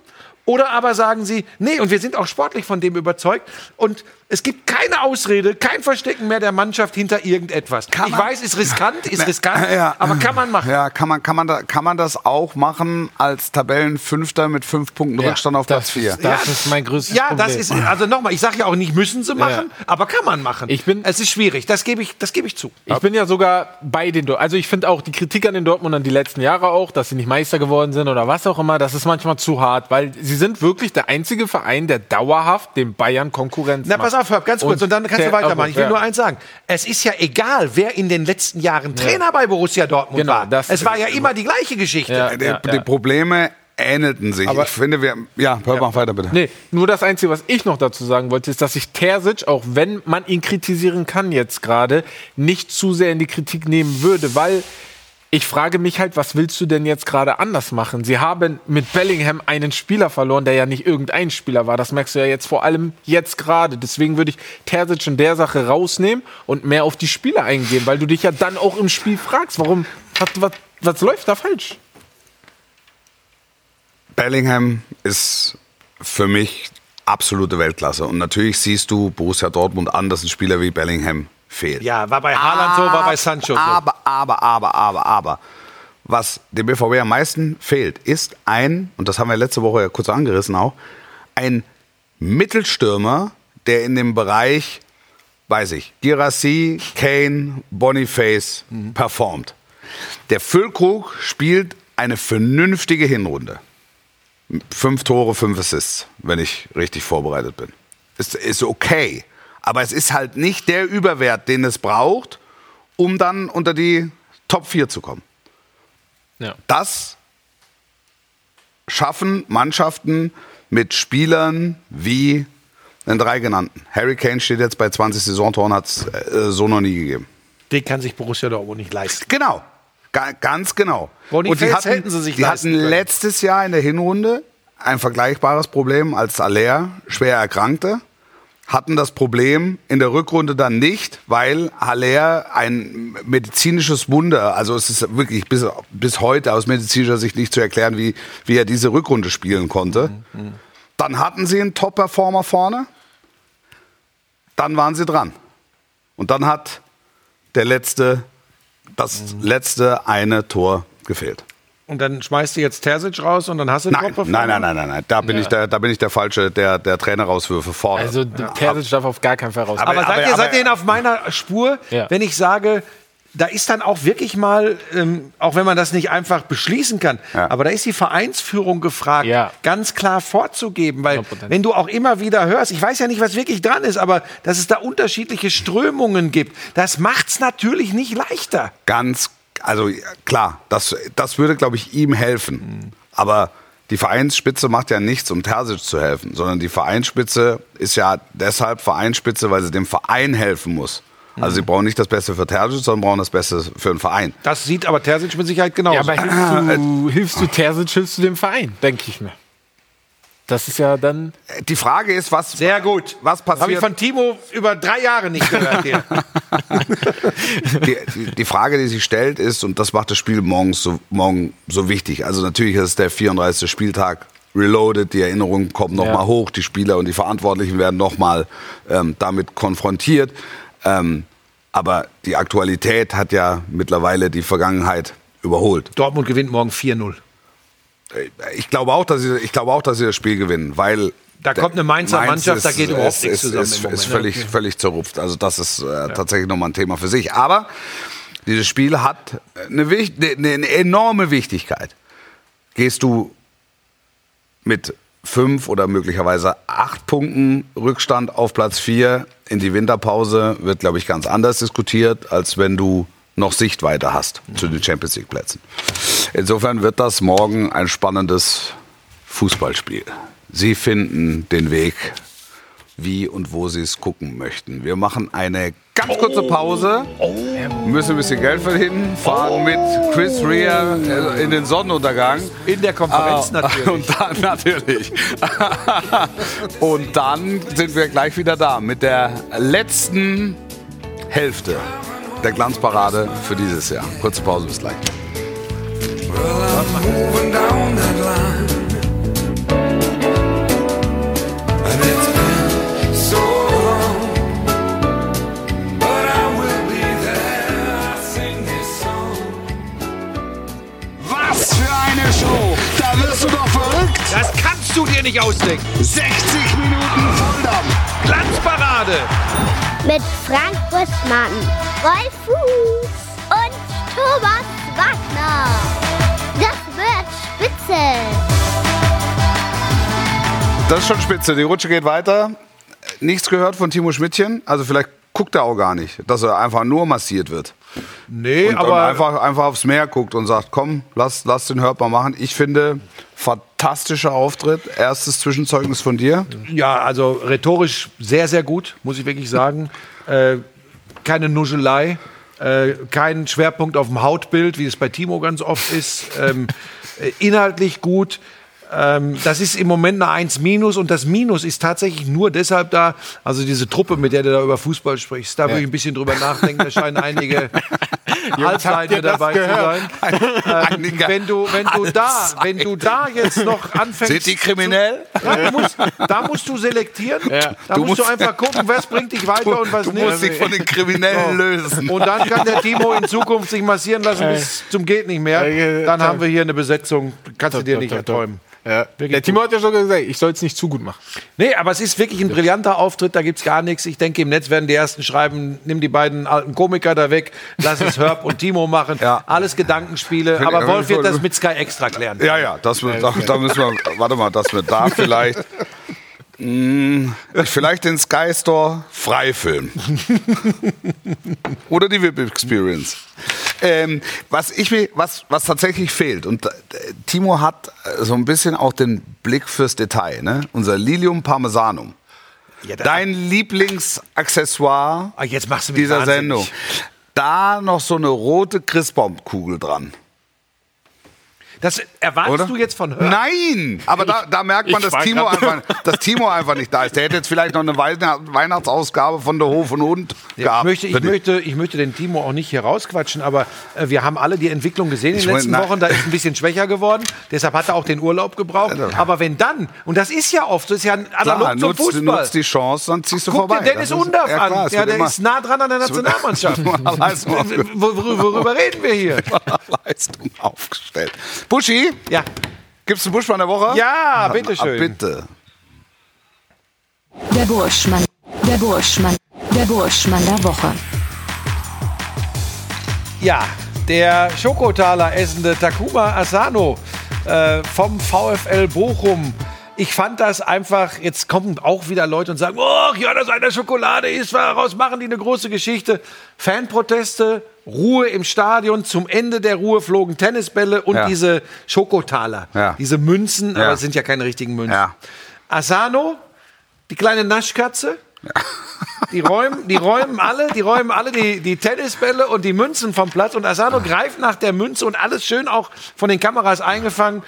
Oder aber sagen Sie, nee, und wir sind auch sportlich von dem überzeugt und es gibt keine Ausrede, kein Verstecken mehr der Mannschaft hinter irgendetwas. Kann ich weiß, ist riskant, ist riskant, Ja. aber kann man machen. Ja, kann man, kann, man da, kann man das auch machen als Tabellenfünfter mit fünf Punkten Rückstand auf Platz das, vier? ist- Das ist mein größtes Ja, Problem. das ist, also nochmal, ich sage ja auch nicht, müssen sie machen, aber kann man machen. Ich bin- es ist schwierig, das gebe ich, das gebe ich zu. Ich bin ja sogar bei den Dor- Also ich finde auch die Kritik an den Dortmundern die letzten Jahre auch, dass sie nicht Meister geworden sind oder was auch immer, das ist manchmal zu hart, weil sie sind wirklich der einzige Verein, der dauerhaft dem Bayern Konkurrenz Na, macht. Auf, Herb, ganz kurz, und, dann kannst du weitermachen. Ich will ja. nur eins sagen. Es ist ja egal, wer in den letzten Jahren Trainer bei Borussia Dortmund Genau, war. das- es war ja immer die gleiche Geschichte. Ja. die, die Probleme ähnelten sich. ich finde, wir. Ja, hör mal weiter bitte. Nee, nur das Einzige, was ich noch dazu sagen wollte, ist, dass sich Terzic, auch wenn man ihn kritisieren kann jetzt gerade, nicht zu sehr in die Kritik nehmen würde, weil ich frage mich halt, was willst du denn jetzt gerade anders machen? Sie haben mit Bellingham einen Spieler verloren, der ja nicht irgendein Spieler war. Das merkst du ja jetzt vor allem jetzt gerade. Deswegen würde ich Terzic in der Sache rausnehmen und mehr auf die Spieler eingehen, weil du dich ja dann auch im Spiel fragst, warum, was, was, was läuft da falsch? Bellingham ist für mich absolute Weltklasse. Und natürlich siehst du Borussia Dortmund an, dass ein Spieler wie Bellingham fehlt. Ja, war bei Haaland so, war bei Sancho so. Aber, aber, aber, aber, aber. Was dem BVB am meisten fehlt, ist ein, und das haben wir letzte Woche ja kurz angerissen auch, ein Mittelstürmer, der in dem Bereich weiß ich, Girassi, Kane, Boniface performt. Der Füllkrug spielt eine vernünftige Hinrunde. Fünf Tore, fünf Assists, wenn ich richtig vorbereitet bin. Ist, ist okay. Aber es ist halt nicht der Überwert, den es braucht, um dann unter die Top 4 zu kommen. Ja. Das schaffen Mannschaften mit Spielern wie den drei genannten. Harry Kane steht jetzt bei 20 Saisontoren, hat es äh, so noch nie gegeben. Den kann sich Borussia Dortmund nicht leisten. Genau. Ga ganz genau. Boniface Und die hatten, hätten sie sich die hatten können. letztes Jahr in der Hinrunde ein vergleichbares Problem als Aller schwer erkrankte. Hatten das Problem in der Rückrunde dann nicht, weil Haller ein medizinisches Wunder, also es ist wirklich bis, bis heute aus medizinischer Sicht nicht zu erklären, wie, wie er diese Rückrunde spielen konnte. Dann hatten sie einen Top-Performer vorne. Dann waren sie dran. Und dann hat der letzte, das letzte eine Tor gefehlt. Und dann schmeißt du jetzt Terzic raus und dann hast du Nein, Top-Performer? nein, nein, nein, nein, nein. Da bin, ich, der, da bin ich der Falsche, der, der Trainer rauswürfe fordert. Also Terzic darf auf gar keinen Fall raus. Aber- Aber, seid, ihr, aber- seid ihr denn auf meiner Spur, Ja. wenn ich sage, da ist dann auch wirklich mal, ähm, auch wenn man das nicht einfach beschließen kann, Ja. aber da ist die Vereinsführung gefragt, Ja. ganz klar vorzugeben, weil 100%. wenn du auch immer wieder hörst, ich weiß ja nicht, was wirklich dran ist, aber dass es da unterschiedliche Strömungen gibt, das macht's natürlich nicht leichter. Ganz, also klar, das, das würde, glaube ich, ihm helfen. Aber die Vereinsspitze macht ja nichts, um Terzic zu helfen, sondern die Vereinsspitze ist ja deshalb Vereinsspitze, weil sie dem Verein helfen muss. Also sie brauchen nicht das Beste für Terzic, sondern brauchen das Beste für den Verein. Das sieht aber Terzic mit Sicherheit genauso. ja, aber hilfst du, hilfst du Terzic, hilfst du dem Verein, denke ich mir. Das ist ja dann. Die Frage ist, was, Sehr gut. was Habe ich passiert? von Timo über drei Jahre nicht gehört hier. die, die- die Frage, die sich stellt, ist, und das macht das Spiel morgens so, morgen so wichtig. Also natürlich ist es der 34. Spieltag reloaded, die Erinnerungen kommen nochmal Ja. mal hoch, die Spieler und die Verantwortlichen werden nochmal ähm, damit konfrontiert. Ähm, aber die Aktualität hat ja mittlerweile die Vergangenheit überholt. Dortmund gewinnt morgen 4-0. Ich glaube auch, dass sie, ich glaube auch, dass sie das Spiel gewinnen, weil Da kommt eine Mainzer Mannschaft, da geht überhaupt nichts zusammen Ist, Moment, ist ne? völlig, völlig zerrupft. Also das ist äh, tatsächlich nochmal ein Thema für sich. Aber dieses Spiel hat eine, wich- eine, eine enorme Wichtigkeit. Gehst du mit fünf oder möglicherweise acht Punkten Rückstand auf Platz vier in die Winterpause, wird, glaube ich, ganz anders diskutiert, als wenn du noch Sichtweite hast zu den Champions League Plätzen. Insofern wird das morgen ein spannendes Fußballspiel. Sie finden den Weg, wie und wo Sie es gucken möchten. Wir machen eine ganz kurze Pause, müssen ein bisschen Geld verdienen, fahren mit Chris Rea äh, in den Sonnenuntergang. In der Konferenz Ah, natürlich. Und dann natürlich. und dann sind wir gleich wieder da mit der letzten Hälfte der Glanzparade für dieses Jahr. Kurze Pause, bis gleich. Ausdenken. 60 Minuten Volldampf! Glanzparade. Mit Frank Buschmann, Wolf Fuß und Thomas Wagner. Das ist schon spitze. Die Rutsche geht weiter. Nichts gehört von Timo Schmidtchen. Also vielleicht guckt er auch gar nicht, dass er einfach nur massiert wird. Nee, Und, aber und einfach, einfach aufs Meer guckt und sagt, komm, lass, lass den Hörbar machen. Ich finde, fantastischer Auftritt. Erstes Zwischenzeugnis von dir. ja, also rhetorisch sehr, sehr gut, muss ich wirklich sagen. äh, keine Nuschelei, äh, kein Schwerpunkt auf dem Hautbild, wie es bei Timo ganz oft ist. Ähm, äh, inhaltlich gut. Ähm, das ist im Moment eine 1 Minus und das Minus ist tatsächlich nur deshalb da, also diese Truppe, mit der du da über Fußball sprichst, da würde ich ein bisschen drüber nachdenken, da scheinen einige das dabei gehört? zu sein. Ähm, wenn du, wenn du da, wenn du da jetzt noch anfängst. Sind die kriminell? Ja, du musst, da musst du selektieren. Da Du musst, du einfach gucken, was bringt dich weiter und was Du nicht. musst dich von den Kriminellen lösen. Und dann kann der Timo in Zukunft sich massieren lassen bis zum geht nicht mehr. Dann haben wir hier eine Besetzung, kannst du dir nicht top, erträumen. Der Timo hat ja schon gesagt, ich soll es nicht zu gut machen. Nee, aber es ist wirklich ein brillanter Auftritt, da gibt's gar nichts. Ich denke, im Netz werden die ersten schreiben, nimm die beiden alten Komiker da weg, lass es Herb und Timo machen. Ja. Alles Gedankenspiele. Find- Aber Wolf wird das mit Sky extra klären. Ja, ja, das wird, da, da müssen wir, warte mal, dass wir da vielleicht, vielleicht den Sky Store Freifilm. Oder die VIP Experience. Ähm, was ich was, was tatsächlich fehlt, und äh, Timo hat äh, so ein bisschen auch den Blick fürs Detail, ne? Unser Lilium Parmesanum. Ja, Dein Lieblingsaccessoire Ah, dieser wahnsinnig. Sendung. Da noch so eine rote Christbaumkugel dran. Das erwartest Oder? du jetzt von Herb? Nein, aber da, da merkt man, ich dass Timo, einfach, dass Timo einfach nicht da ist. Der hätte jetzt vielleicht noch eine Weihnacht- Weihnachtsausgabe von der Hof und Hund Ich gehabt. möchte, ich, möchte, ich möchte den Timo auch nicht hier rausquatschen, aber äh, wir haben alle die Entwicklung gesehen in Ich den letzten na- Wochen. Da ist ein bisschen schwächer geworden. Deshalb hat er auch den Urlaub gebraucht. Aber wenn dann, und das ist ja oft, das ist ja analog Klar, zum nutzt, Fußball. nutzt die Chance, dann ziehst du Guck vorbei. dir Dennis Undaff ja, klar, an. es Ja, der immer- ist nah dran an der Nationalmannschaft. Leistung Worüber reden wir hier? Leistung aufgestellt. Buschi, Ja, gibt's einen Buschmann der Woche? ja Ah, bitteschön. bitte. Der Burschmann. Der Burschmann. Der Burschmann der Woche. Ja, der Schokotaler essende Takuma Asano äh, vom VfL Bochum. Ich fand das einfach, jetzt kommen auch wieder Leute und sagen, oh, ja, das eine Schokolade ist, daraus machen die eine große Geschichte. Fanproteste, Ruhe im Stadion, zum Ende der Ruhe flogen Tennisbälle und Ja. diese Schokotaler, Ja. diese Münzen, aber es sind ja keine richtigen Münzen. Asano, die kleine Naschkatze, die räumen, die räumen alle, die räumen alle die, die Tennisbälle und die Münzen vom Platz und Asano greift nach der Münze und alles schön auch von den Kameras eingefangen,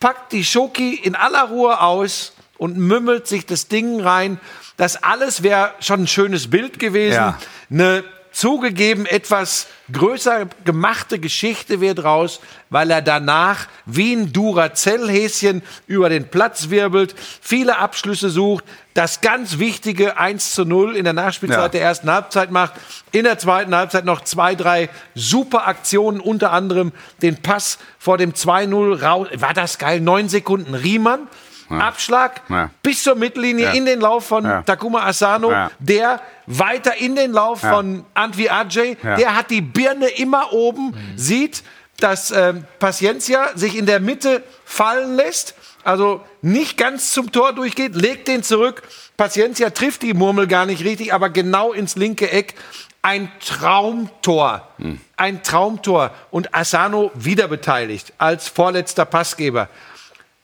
packt die Schoki in aller Ruhe aus und mümmelt sich das Ding rein. Das alles wäre schon ein schönes Bild gewesen. Ja. Eine zugegeben etwas größer gemachte Geschichte wird raus, weil er danach wie ein Duracell-Häschen über den Platz wirbelt, viele Abschlüsse sucht, das ganz wichtige 1 zu 0 in der Nachspielzeit Ja. der ersten Halbzeit macht, in der zweiten Halbzeit noch zwei, drei super Aktionen, unter anderem den Pass vor dem 2-0 raus. War das geil? Neun Sekunden Riemann. Abschlag Ja. bis zur Mittellinie Ja. in den Lauf von Ja. Takuma Asano, Ja. der weiter in den Lauf Ja. von Antwi Ajay, Ja. der hat die Birne immer oben, sieht, dass ähm, Paciencia sich in der Mitte fallen lässt, also nicht ganz zum Tor durchgeht, legt den zurück. Paciencia trifft die Murmel gar nicht richtig, aber genau ins linke Eck. Ein Traumtor. Ein Traumtor. Und Asano wieder beteiligt als vorletzter Passgeber.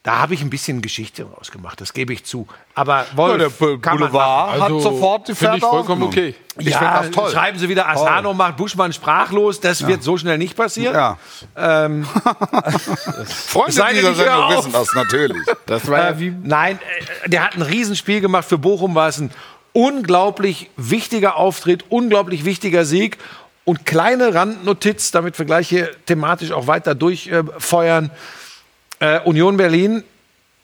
Da habe ich ein bisschen Geschichte rausgemacht, das gebe ich zu. Aber Wolf, Ja, der kann man Boulevard hat sofort die Finde ich Pferde vollkommen okay. Ich ja, das toll. schreiben Sie wieder, Asano macht Buschmann sprachlos. Das wird so schnell nicht passieren. Ja. Ähm, Freunde dieser Sendung auf. wissen das natürlich. Das war ja wie. Nein, äh, der hat ein Riesenspiel gemacht. Für Bochum war es ein unglaublich wichtiger Auftritt, unglaublich wichtiger Sieg. Und kleine Randnotiz, damit wir gleich hier thematisch auch weiter durchfeuern. Äh, Union Berlin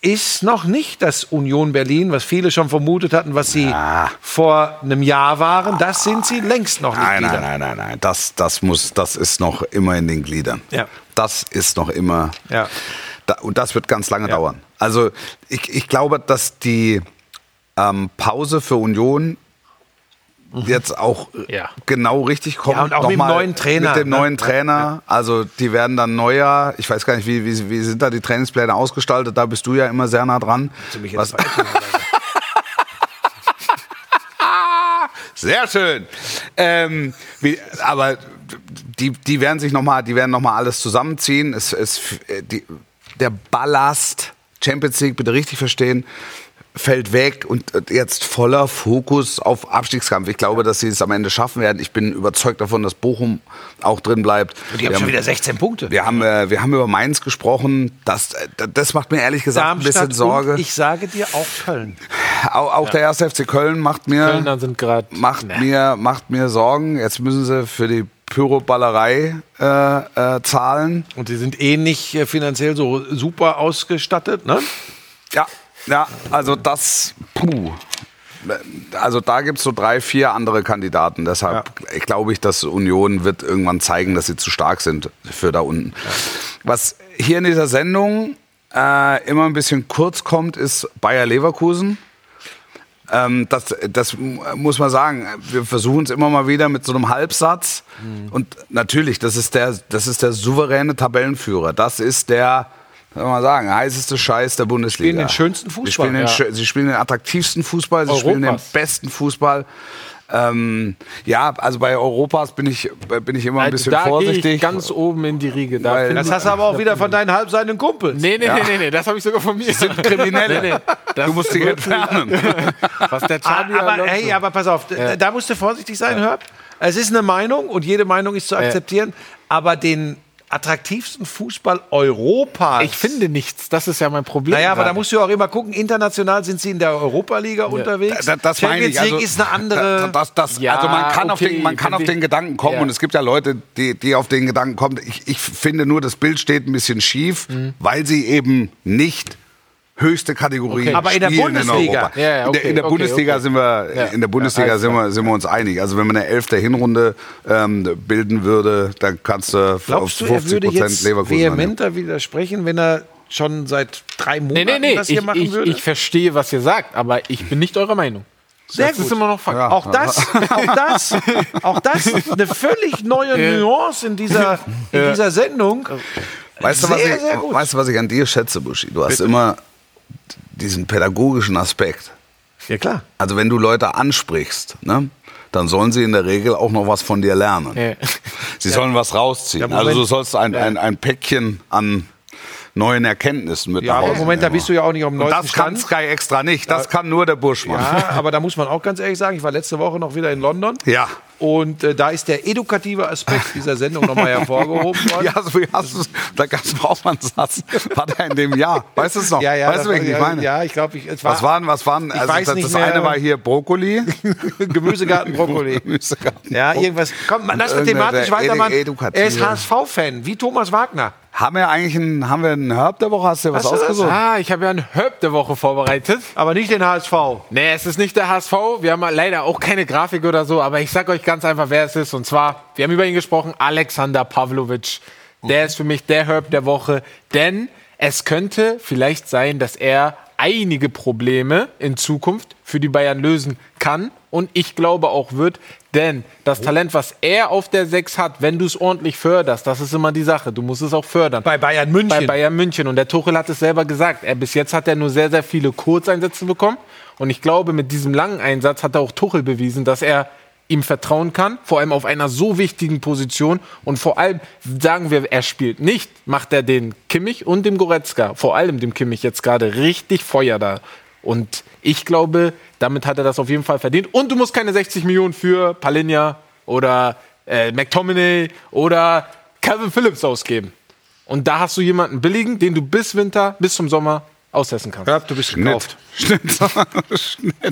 ist noch nicht das Union Berlin, was viele schon vermutet hatten, was sie vor einem Jahr waren. Das sind sie längst noch nicht Nein, nein, nein, nein, nein. Das, das muss, das ist noch immer in den Gliedern. Ja. Das ist noch immer. Ja. Da, und das wird ganz lange dauern. Also ich, ich glaube, dass die ähm, Pause für Union jetzt auch äh, Ja. genau richtig kommt. Ja, und auch mit dem Nochmal neuen Trainer, Mit dem ne? neuen Trainer. Also die werden dann neuer. Ich weiß gar nicht, wie, wie, wie sind da die Trainingspläne ausgestaltet. Da bist du ja immer sehr nah dran. Mich jetzt Was, Sehr schön. Ähm, wie, aber die, die werden sich noch mal, die werden noch mal alles zusammenziehen. Es, es, die, der Ballast Champions League bitte richtig verstehen fällt weg und jetzt voller Fokus auf Abstiegskampf. Ich glaube, dass sie es am Ende schaffen werden. Ich bin überzeugt davon, dass Bochum auch drin bleibt. Die haben Wir schon wieder 16 Punkte. wir haben, äh, wir haben über Mainz gesprochen. Das, äh, das macht mir ehrlich gesagt ein bisschen Darmstadt Sorge. Und ich sage dir auch Köln. Auch, auch der erste FC Köln macht mir Kölner sind gerade. macht mir macht mir Sorgen. Jetzt müssen sie für die Pyroballerei äh, äh, zahlen. Und sie sind eh nicht äh, finanziell so super ausgestattet, ne? Ja, ja, also das, puh. Also da gibt es so drei, vier andere Kandidaten. Deshalb ich glaube ich, dass Union wird irgendwann zeigen, dass sie zu stark sind für da unten. Was hier in dieser Sendung äh, immer ein bisschen kurz kommt, ist Bayer Leverkusen. Ähm, das, das muss man sagen. Wir versuchen es immer mal wieder mit so einem Halbsatz. Mhm. Und natürlich, das ist der, das ist der souveräne Tabellenführer. Das ist der, soll man sagen, heißeste Scheiß der Bundesliga. spielen den schönsten Sie Fußball, spielen den, ja. sie spielen den attraktivsten Fußball, sie spielen den Europas. besten Fußball. Ähm, ja, also bei Europas bin ich, bin ich immer ein bisschen da vorsichtig. ich ganz oben in die Riege. Da Weil- Das hast du aber auch wieder von deinen halbseitigen Kumpels. nee, nee, nee, nee, nee, das habe ich sogar von mir. sind Kriminelle. Nee, nee, du musst dich entfernen. Was der Ah, Xabi aber, hey, aber pass auf, da- da musst du vorsichtig sein, Herb. Es ist eine Meinung und jede Meinung ist zu akzeptieren, aber den attraktivsten Fußball Europas. ich finde nichts. Das ist ja mein Problem. Naja, aber da musst du auch immer gucken, international sind sie in der Europa-Liga unterwegs. Da- das meine Champions ich. Also, League ist eine andere. da- Das, das, Ja, also man kann, auf, okay, den, man kann auf den Gedanken kommen Ja. und es gibt ja Leute, die, die auf den Gedanken kommen. Ich, ich finde nur, das Bild steht ein bisschen schief, Mhm. weil sie eben nicht höchste Kategorie Okay. Aber in der spielen Bundesliga. Europa. Ja, ja, in der, okay, in der okay, Bundesliga okay. sind wir Ja. in der Bundesliga alles sind wir, sind wir uns einig. Also wenn man eine elfte Hinrunde ähm, bilden würde, dann kannst du auf Glaubst du, er 50 würde Prozent jetzt Leverkusen annehmen. vehementer widersprechen, wenn er schon seit drei Monaten Nee, nee, nee. das hier Ich, machen ich, würde? ich verstehe, was ihr sagt, aber ich bin nicht eurer Meinung. Sehr das gut. ist immer noch Fakt. Auch das, auch das, auch das ist eine völlig neue Nuance in dieser, in dieser Sendung. Weißt du, was Sehr, ich, sehr gut. weißt du, was ich an dir schätze, Buschi? Du hast immer diesen pädagogischen Aspekt. Ja, klar. Also wenn du Leute ansprichst, ne, dann sollen sie in der Regel auch noch was von dir lernen. Ja. Sie sollen was rausziehen. Ja, also du sollst ein, ein, ein Päckchen an neuen Erkenntnissen mit Ja, nach aber Hause im Moment, da nehmen. bist du ja auch nicht am Und neuesten das kann Stand. Sky extra nicht. Das kann nur der Buschmann. Ja, aber da muss man auch ganz ehrlich sagen, ich war letzte Woche noch wieder in London. Ja. Und äh, da ist der edukative Aspekt dieser Sendung nochmal hervorgehoben worden. Ja, so wie hast du Da gab es auch mal einen Satz. War der in dem Jahr? Weißt du es noch? ja, ja, weißt du, war- ich meine? Ja, ich glaube, ich, es war Was waren, was waren, also weiß das, das eine war hier Brokkoli. Gemüsegarten Brokkoli. Gemüsegarten. Ja, irgendwas. Komm, man, lass uns thematisch weitermachen. Er ist HSV-Fan, wie Thomas Wagner. Haben wir eigentlich einen, haben wir einen Herb der Woche? Hast du dir was Hast ausgesucht? Ah, ich habe ja einen Herb der Woche vorbereitet. Aber nicht den HSV. Nee, es ist nicht der HSV. Wir haben leider auch keine Grafik oder so, aber ich sag euch ganz einfach, wer es ist. Und zwar, wir haben über ihn gesprochen, Alexander Pavlovic. Der ist für mich der Herb der Woche, denn es könnte vielleicht sein, dass er einige Probleme in Zukunft für die Bayern lösen kann und ich glaube auch wird, denn das Talent, was er auf der 6 hat, wenn du es ordentlich förderst, das ist immer die Sache, du musst es auch fördern. Bei Bayern München. Bei Bayern München. Und der Tuchel hat es selber gesagt. Er, bis jetzt hat er nur sehr, sehr viele Kurzeinsätze bekommen. Und ich glaube, mit diesem langen Einsatz hat er auch Tuchel bewiesen, dass er ihm vertrauen kann, vor allem auf einer so wichtigen Position. Und vor allem sagen wir, er spielt nicht, macht er den Kimmich und dem Goretzka, vor allem dem Kimmich jetzt gerade richtig Feuer da. Und ich glaube, damit hat er das auf jeden Fall verdient. Und du musst keine 60 Millionen für Palinja oder äh, McTominay oder Calvin Phillips ausgeben. Und da hast du jemanden billigen, den du bis Winter, bis zum Sommer austesten kannst. Ja, du bist gekauft. Schnitt.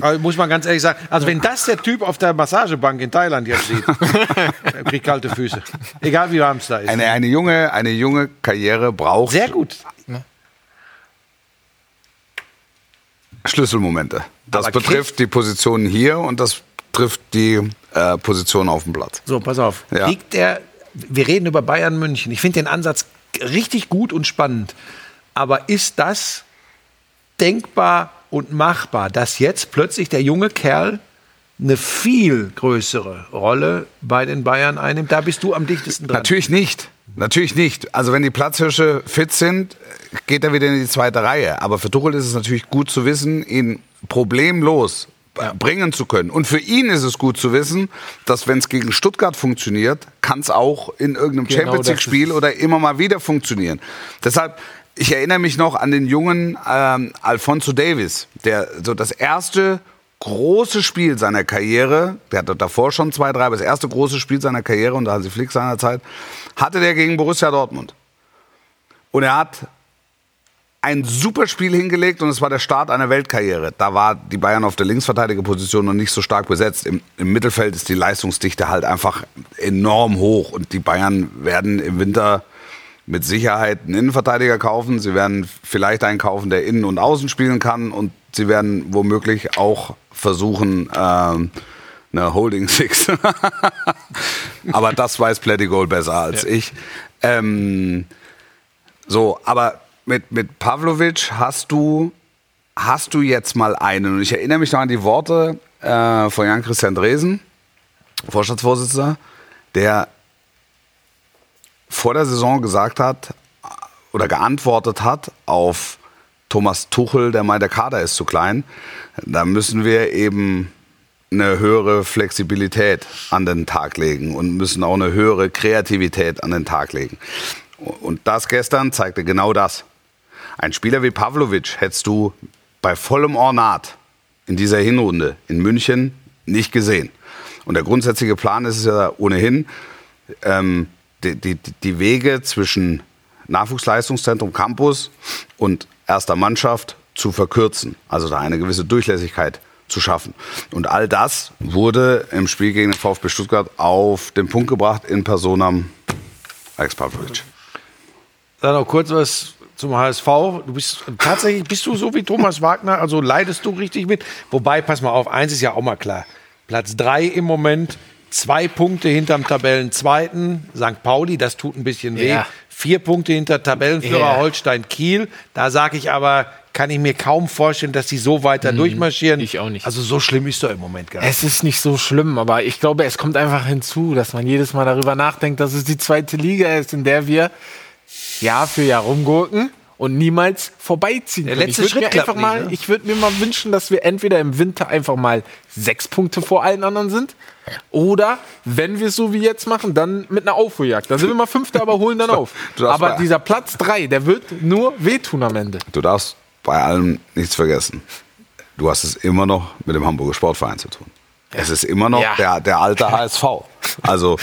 Also muss man ganz ehrlich sagen. Also wenn das der Typ auf der Massagebank in Thailand jetzt sieht, er kriegt kalte Füße. Egal wie warm es da ist. Eine, eine, junge, eine junge Karriere braucht Sehr gut. Schlüsselmomente. Das Aber betrifft die Positionen hier und das trifft die äh, Position auf dem Platz. So, pass auf. Ja. Kriegt der, wir reden über Bayern München. Ich finde den Ansatz richtig gut und spannend. Aber ist das denkbar und machbar, dass jetzt plötzlich der junge Kerl eine viel größere Rolle bei den Bayern einnimmt? Da bist du am dichtesten dran. Natürlich nicht. Natürlich nicht. Also wenn die Platzhirsche fit sind, geht er wieder in die zweite Reihe. Aber für Tuchel ist es natürlich gut zu wissen, ihn problemlos bringen zu können. Und für ihn ist es gut zu wissen, dass wenn es gegen Stuttgart funktioniert, kann es auch in irgendeinem Genau, Champions das League Spiel ist- oder immer mal wieder funktionieren. Deshalb ich erinnere mich noch an den jungen ähm, Alfonso Davis, der so das erste große Spiel seiner Karriere, der hatte davor schon zwei, drei, aber das erste große Spiel seiner Karriere unter Hansi Flick seiner Zeit, hatte der gegen Borussia Dortmund. Und er hat ein super Spiel hingelegt und es war der Start einer Weltkarriere. Da war die Bayern auf der Linksverteidigerposition noch nicht so stark besetzt. Im, Im Mittelfeld ist die Leistungsdichte halt einfach enorm hoch und die Bayern werden im Winter mit Sicherheit einen Innenverteidiger kaufen. Sie werden vielleicht einen kaufen, der innen und außen spielen kann und sie werden womöglich auch versuchen, ähm, eine Holding Six. aber das weiß Plettigol besser als ich. Ähm, so, aber mit, mit Pavlovic hast du, hast du jetzt mal einen. Und ich erinnere mich noch an die Worte äh, von Jan-Christian Dresen, Vorstandsvorsitzender, der vor der Saison gesagt hat oder geantwortet hat auf Thomas Tuchel, der meint, der Kader ist zu klein. Da müssen wir eben eine höhere Flexibilität an den Tag legen und müssen auch eine höhere Kreativität an den Tag legen. Und das gestern zeigte genau das. Ein Spieler wie Pavlovic hättest du bei vollem Ornat in dieser Hinrunde in München nicht gesehen. Und der grundsätzliche Plan ist ja ohnehin, ähm, die, die, die Wege zwischen Nachwuchsleistungszentrum Campus und erster Mannschaft zu verkürzen. Also da eine gewisse Durchlässigkeit zu schaffen. Und all das wurde im Spiel gegen den VfB Stuttgart auf den Punkt gebracht in Personam Alex Pavlovic. Dann noch kurz was zum HSV. Du bist tatsächlich bist du so wie Thomas Wagner, also leidest du richtig mit. Wobei, pass mal auf, eins ist ja auch mal klar. Platz drei im Moment, zwei Punkte hinterm Tabellenzweiten, St. Pauli, das tut ein bisschen weh. Ja. Vier Punkte hinter Tabellenführer Ja. Holstein Kiel. Da sage ich aber, kann ich mir kaum vorstellen, dass die so weiter durchmarschieren. ich auch nicht. Also so schlimm ist doch im Moment gar nicht. Es ist nicht so schlimm, aber ich glaube, es kommt einfach hinzu, dass man jedes Mal darüber nachdenkt, dass es die zweite Liga ist, in der wir Jahr für Jahr rumgurken und niemals vorbeiziehen. Der können. letzte ich würde Schritt mir einfach mal, nicht, ne? ich würde mir mal wünschen, dass wir entweder im Winter einfach mal sechs Punkte vor allen anderen sind oder wenn wir es so wie jetzt machen, dann mit einer Aufholjagd. Dann sind wir mal Fünfter, aber holen dann auf. Aber dieser Platz drei, der wird nur wehtun am Ende. Du darfst bei allem nichts vergessen. Du hast es immer noch mit dem Hamburger Sportverein zu tun. Es ist immer noch Ja. der, der alte HSV. Also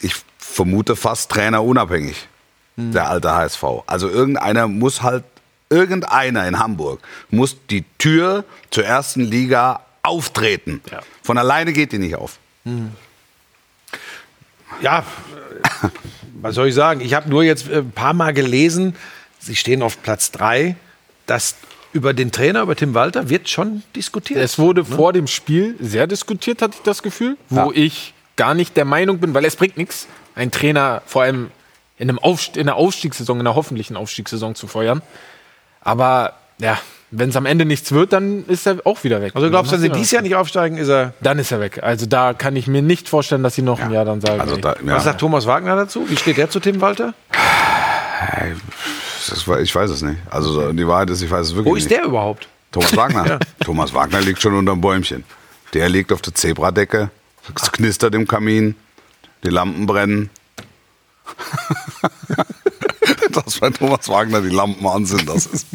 ich vermute fast trainerunabhängig, der alte HSV. Also irgendeiner muss halt, irgendeiner in Hamburg muss die Tür zur ersten Liga auftreten. Von alleine geht die nicht auf. Ja, äh, was soll ich sagen? Ich habe nur jetzt äh, ein paar Mal gelesen, sie stehen auf Platz drei, dass über den Trainer, über Tim Walter, wird schon diskutiert. Es wurde vor dem Spiel sehr diskutiert, hatte ich das Gefühl, wo ich gar nicht der Meinung bin, weil es bringt nichts, einen Trainer vor allem in, einem Aufst in einer Aufstiegssaison, in einer hoffentlichen Aufstiegssaison zu feuern. Aber ja, wenn es am Ende nichts wird, dann ist er auch wieder weg. also glaubst du, wenn sie dieses Jahr nicht aufsteigen, ist er. Dann ist er weg. Also da kann ich mir nicht vorstellen, dass sie noch ein Jahr dann sagen. Also da, ja, Was sagt Thomas Wagner dazu? Wie steht der zu Tim Walter? das, war- ich weiß es nicht. Also die Wahrheit ist, ich weiß es wirklich Wo nicht. ist der überhaupt? Thomas Wagner. Thomas Wagner liegt schon unterm Bäumchen. Der liegt auf der Zebradecke, es knistert im Kamin, die Lampen brennen. Dass bei Thomas Wagner die Lampen an sind, das ist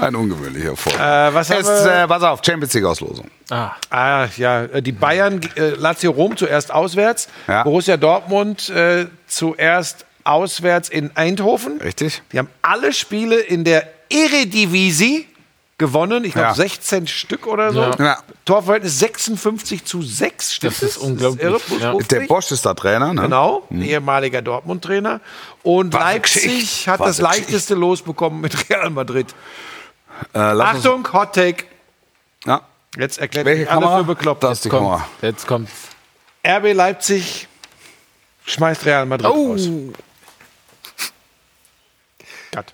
ein ungewöhnlicher Vorgang. Äh, was wir- äh, pass auf, Champions League Auslosung. Ah, ja, äh, die Bayern, äh, Lazio Rom zuerst auswärts, Ja. Borussia Dortmund äh, zuerst auswärts in Eindhoven. Richtig? Die haben alle Spiele in der Eredivisie gewonnen. Ich glaube Ja. 16 Stück oder so. Ja. Torverhältnis 56 zu 6. Stimmt Das ist unglaublich. irre, Ja. plus Der 50. Bosch ist da Trainer, ne? Genau, ehemaliger Dortmund-Trainer. Und eine Leipzig hat Was das leichteste Los bekommen mit Real Madrid. Äh, Achtung, Hot Take. Ja. Jetzt erklärt Welche alle Kamera? für bekloppt. Das ist die kommt, Kamera. jetzt kommt. RB Leipzig schmeißt Real Madrid Oh. raus. Cut.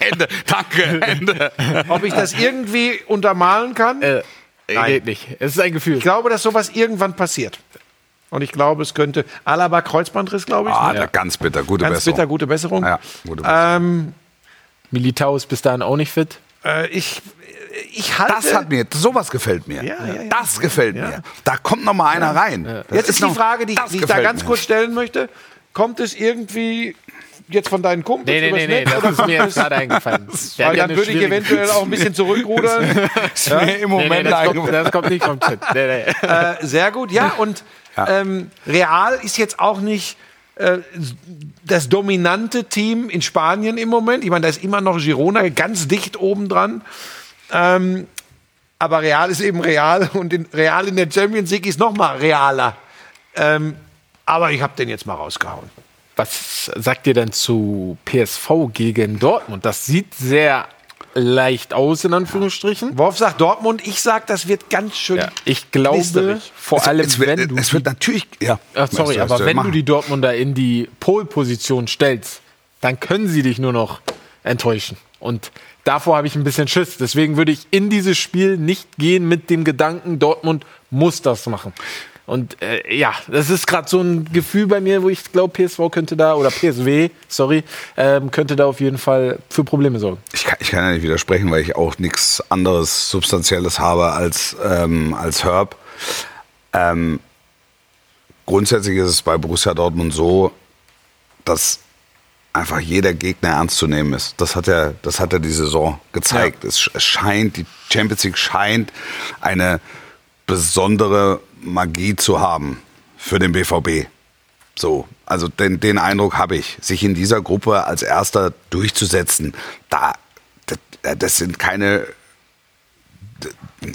Ende, danke, Ende. Ob ich das irgendwie untermalen kann? Äh, Nein. geht nicht. Es ist ein Gefühl. Ich glaube, dass sowas irgendwann passiert. Und ich glaube, es könnte Alaba Kreuzbandriss, glaube ich. Ah, ne? da ganz bitter, gute Ganz Besserung. bitter, gute Besserung. Ja, gute Besserung. Ähm, Militao ist bis dahin auch nicht fit. äh, ich, ich halte. Das hat mir, sowas gefällt mir. Ja, ja, ja. Das gefällt mir. Da kommt noch mal einer rein. Jetzt ist die noch- Frage, die, die ich da ganz mir. kurz stellen möchte. Kommt es irgendwie jetzt von deinen Kumpels Nee, nee, nee, nee, das ist mir jetzt gerade eingefallen. Weil dann würde ich eventuell auch ein bisschen zurückrudern. Ist mir im Moment das, kommt, das kommt nicht vom Chat. Nee, nee. äh, sehr gut, ja. Und Ähm, Real ist jetzt auch nicht äh, das dominante Team in Spanien im Moment. Ich meine, da ist immer noch Girona ganz dicht oben dran. Ähm, aber Real ist eben Real und in, Real in der Champions League ist noch mal realer. Ähm, aber ich habe den jetzt mal rausgehauen. Was sagt ihr denn zu PSV gegen Dortmund? Das sieht sehr leicht aus, in Anführungsstrichen. Wolf sagt Dortmund, ich sag, das wird ganz schön. Ja, ich glaube, knisterig. vor allem, es wird, wenn du es wird natürlich, ja. Ach, sorry, du, aber wenn du machen? die Dortmunder in die Pole-Position stellst, dann können sie dich nur noch enttäuschen. Und davor habe ich ein bisschen Schiss. Deswegen würde ich in dieses Spiel nicht gehen mit dem Gedanken, Dortmund muss das machen. Und äh, ja, das ist gerade so ein Gefühl bei mir, wo ich glaube, PSV könnte da, oder PSW, sorry, ähm, könnte da auf jeden Fall für Probleme sorgen. Ich kann, ich kann ja nicht widersprechen, weil ich auch nichts anderes Substanzielles habe als, ähm, als Herb. Ähm, grundsätzlich ist es bei Borussia Dortmund so, dass einfach jeder Gegner ernst zu nehmen ist. Das hat ja, das hat ja die Saison gezeigt. Sch- es scheint, die Champions League scheint eine besondere Magie zu haben für den BVB. So, also den, den Eindruck habe ich, sich in dieser Gruppe als Erster durchzusetzen, da, das, das sind keine,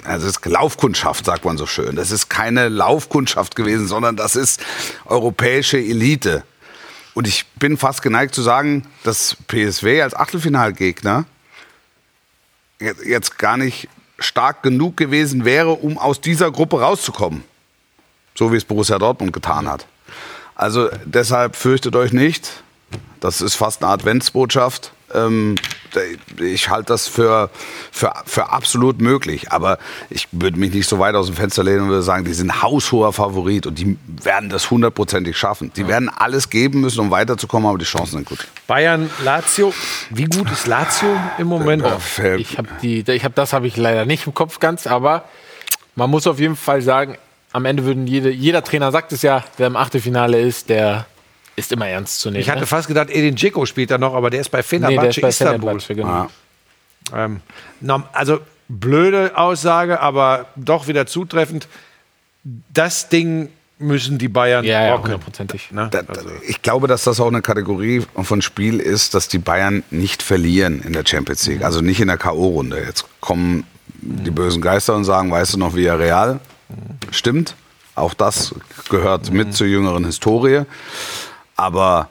also ist Laufkundschaft, sagt man so schön. Das ist keine Laufkundschaft gewesen, sondern das ist europäische Elite. Und ich bin fast geneigt zu sagen, dass PSW als Achtelfinalgegner jetzt gar nicht stark genug gewesen wäre, um aus dieser Gruppe rauszukommen. So wie es Borussia Dortmund getan hat. Also deshalb fürchtet euch nicht. Das ist fast eine Adventsbotschaft. Ähm, ich halte das für, für, für absolut möglich. Aber ich würde mich nicht so weit aus dem Fenster lehnen und würde sagen, die sind haushoher Favorit und die werden das hundertprozentig schaffen. Die werden alles geben müssen, um weiterzukommen, aber die Chancen sind gut. Bayern, Lazio. Wie gut ist Lazio im Moment? Äh, Ich habe die, ich habe das habe ich leider nicht im Kopf ganz, aber man muss auf jeden Fall sagen, am Ende würden jede, jeder Trainer sagt es ja, wer im Achtelfinale ist, der ist immer ernst zu nehmen. Ich hatte ne? fast gedacht, Edin Dzeko spielt da noch, aber der ist bei nee, Fenerbahce der ist bei Istanbul. Fenerbahce, genau. Ähm, norm- also blöde Aussage, aber doch wieder zutreffend. Das Ding müssen die Bayern Ja, ja, rocken. hundertprozentig. Ne? Da, da, ich glaube, dass das auch eine Kategorie von Spiel ist, dass die Bayern nicht verlieren in der Champions League. Also nicht in der K.O.-Runde. Jetzt kommen die bösen Geister und sagen, weißt du noch, wie er real? Stimmt. Auch das gehört mit zur jüngeren Historie. Aber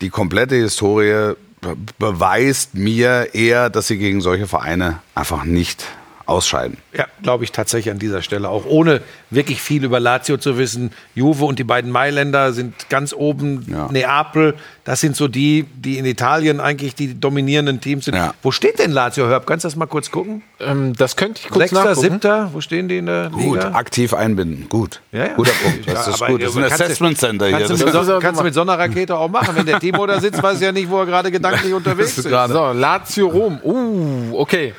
die komplette Historie be beweist mir eher, dass sie gegen solche Vereine einfach nicht ausscheiden. Ja, glaube ich tatsächlich an dieser Stelle auch. Ohne wirklich viel über Lazio zu wissen. Juve und die beiden Mailänder sind ganz oben. Ja. Neapel, das sind so die, die in Italien eigentlich die dominierenden Teams sind. Ja. Wo steht denn Lazio, Herb? Kannst du das mal kurz gucken? Ähm, das könnte ich kurz Sechster, nachgucken. siebter? Wo stehen die in der Gut, Liga? aktiv einbinden. Gut. Ja, ja. Guter Punkt. Das Ja, ist gut. Das ist ein Assessment Center hier. Kannst, Das du mit, so, kannst du mit so einer Rakete auch machen. Wenn der Timo da sitzt, weiß ich ja nicht, wo er gerade gedanklich unterwegs ist. So, Lazio Rom. Uh, okay.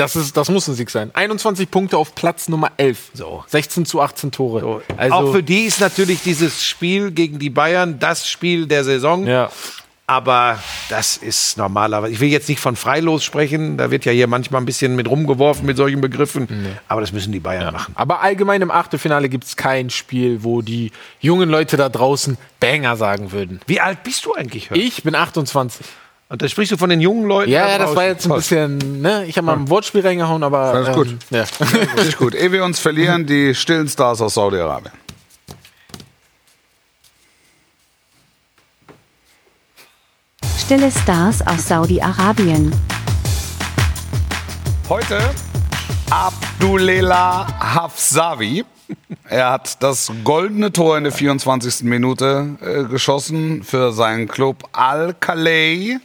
Das, ist, das muss ein Sieg sein. 21 Punkte auf Platz Nummer 11. So. 16 zu 18 Tore. So. Also, auch für die ist natürlich dieses Spiel gegen die Bayern das Spiel der Saison. ja. Aber das ist normalerweise. Ich will jetzt nicht von Freilos sprechen. Da wird ja hier manchmal ein bisschen mit rumgeworfen mit solchen Begriffen. Aber das müssen die Bayern machen. Aber allgemein im Achtelfinale gibt es kein Spiel, wo die jungen Leute da draußen Banger sagen würden. Wie alt bist du eigentlich? Hörn? Ich bin 28. Und da sprichst du von den jungen Leuten. Ja, da ja, das war jetzt ein bisschen, ne? Ich habe mal ein Wortspiel reingehauen, aber. Alles gut. Ähm, ja. Richtig gut. Ehe wir uns verlieren, die stillen Stars aus Saudi-Arabien. Stille Stars aus Saudi-Arabien. Heute Abdullela Hafsavi. Er hat das goldene Tor in der 24. Minute äh, geschossen für seinen Club Al-Khalei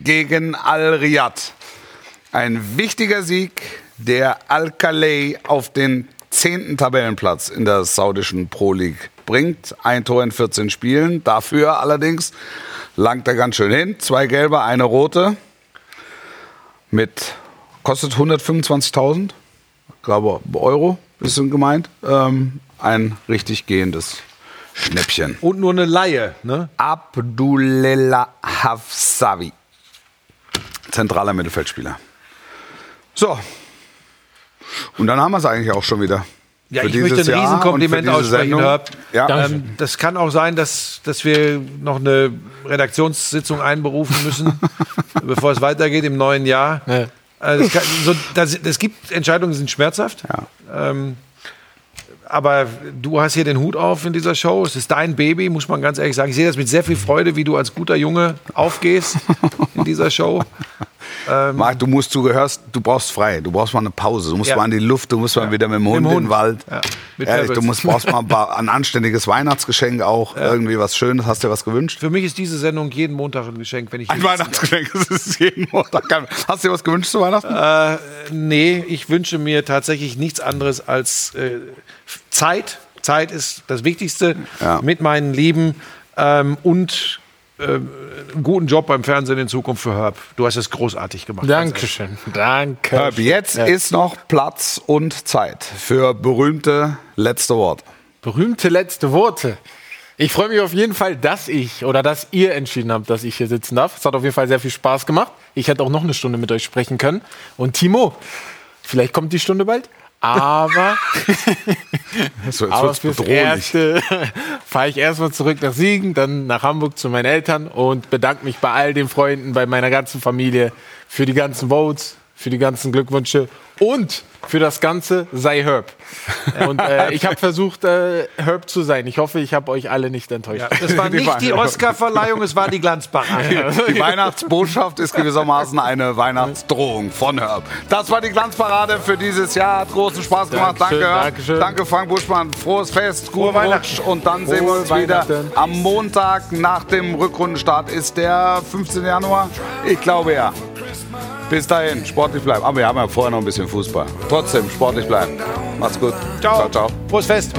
gegen Al-Riyadh. Ein wichtiger Sieg, der Al-Khalei auf den zehnten Tabellenplatz in der saudischen Pro League bringt. Ein Tor in 14 Spielen. Dafür allerdings langt er ganz schön hin. Zwei gelbe, eine rote. Mit kostet 125.000, glaube Euro, bisschen gemeint. Ähm, ein richtig gehendes Schnäppchen. Und nur eine Laie. Ne? Abdullela Hafsavi. Zentraler Mittelfeldspieler. So. Und dann haben wir es eigentlich auch schon wieder. Ja, Für ich möchte ein Jahr Riesenkompliment aussprechen. Herb. Ja. Ähm, das kann auch sein, dass, dass wir noch eine Redaktionssitzung einberufen müssen, bevor es weitergeht im neuen Jahr. Ja. Also das kann, so, das, das gibt Entscheidungen, die sind schmerzhaft. Ähm, aber du hast hier den Hut auf in dieser Show. Es ist dein Baby, muss man ganz ehrlich sagen. Ich sehe das mit sehr viel Freude, wie du als guter Junge aufgehst dieser Show. Marc, du musst, du gehörst, du brauchst frei. Du brauchst mal eine Pause. Du musst Ja. mal in die Luft, du musst mal wieder mit dem Hund, Mit dem in den Wald. Ja. Ehrlich, du musst, brauchst mal ein, paar, ein anständiges Weihnachtsgeschenk auch. Irgendwie was Schönes. Hast du dir was gewünscht? Für mich ist diese Sendung jeden Montag ein Geschenk, wenn ich Ein Weihnachtsgeschenk, das ist jeden Montag. Hast du dir was gewünscht zu Weihnachten? Äh, nee, ich wünsche mir tatsächlich nichts anderes als äh, Zeit. Zeit ist das Wichtigste Ja. mit meinen Lieben ähm, und ähm, einen guten Job beim Fernsehen in Zukunft für Herb. Du hast es großartig gemacht. Dankeschön. Danke. Herb, jetzt ist noch Platz und Zeit für berühmte letzte Worte. Berühmte letzte Worte. Ich freue mich auf jeden Fall, dass ich oder dass ihr entschieden habt, dass ich hier sitzen darf. Es hat auf jeden Fall sehr viel Spaß gemacht. Ich hätte auch noch eine Stunde mit euch sprechen können. Und Timo, vielleicht kommt die Stunde bald. Aber, So, aber fürs. Erste fahre ich erstmal zurück nach Siegen, dann nach Hamburg zu meinen Eltern und bedanke mich bei all den Freunden, bei meiner ganzen Familie für die ganzen Votes, für die ganzen Glückwünsche und für das Ganze sei Herb. Und äh, ich habe versucht, äh, Herb zu sein. Ich hoffe, ich habe euch alle nicht enttäuscht. Ja, das war nicht die Oscar-Verleihung, es war die Glanzparade. Die Weihnachtsbotschaft ist gewissermaßen eine Weihnachtsdrohung von Herb. Das war die Glanzparade für dieses Jahr. Hat großen Spaß gemacht. Dankeschön, Danke, Herb. Dankeschön. Danke, Frank Buschmann. Frohes Fest, guten Weihnachten. Rutsch. Und dann sehen wir uns wieder am Montag nach dem Rückrundenstart. Ist der 15. Januar? Ich glaube ja. Bis dahin, sportlich bleiben. Aber wir haben ja vorher noch ein bisschen Fußball. Trotzdem, sportlich bleiben. Macht's gut. Ciao. Ciao, ciao. Prost Fest.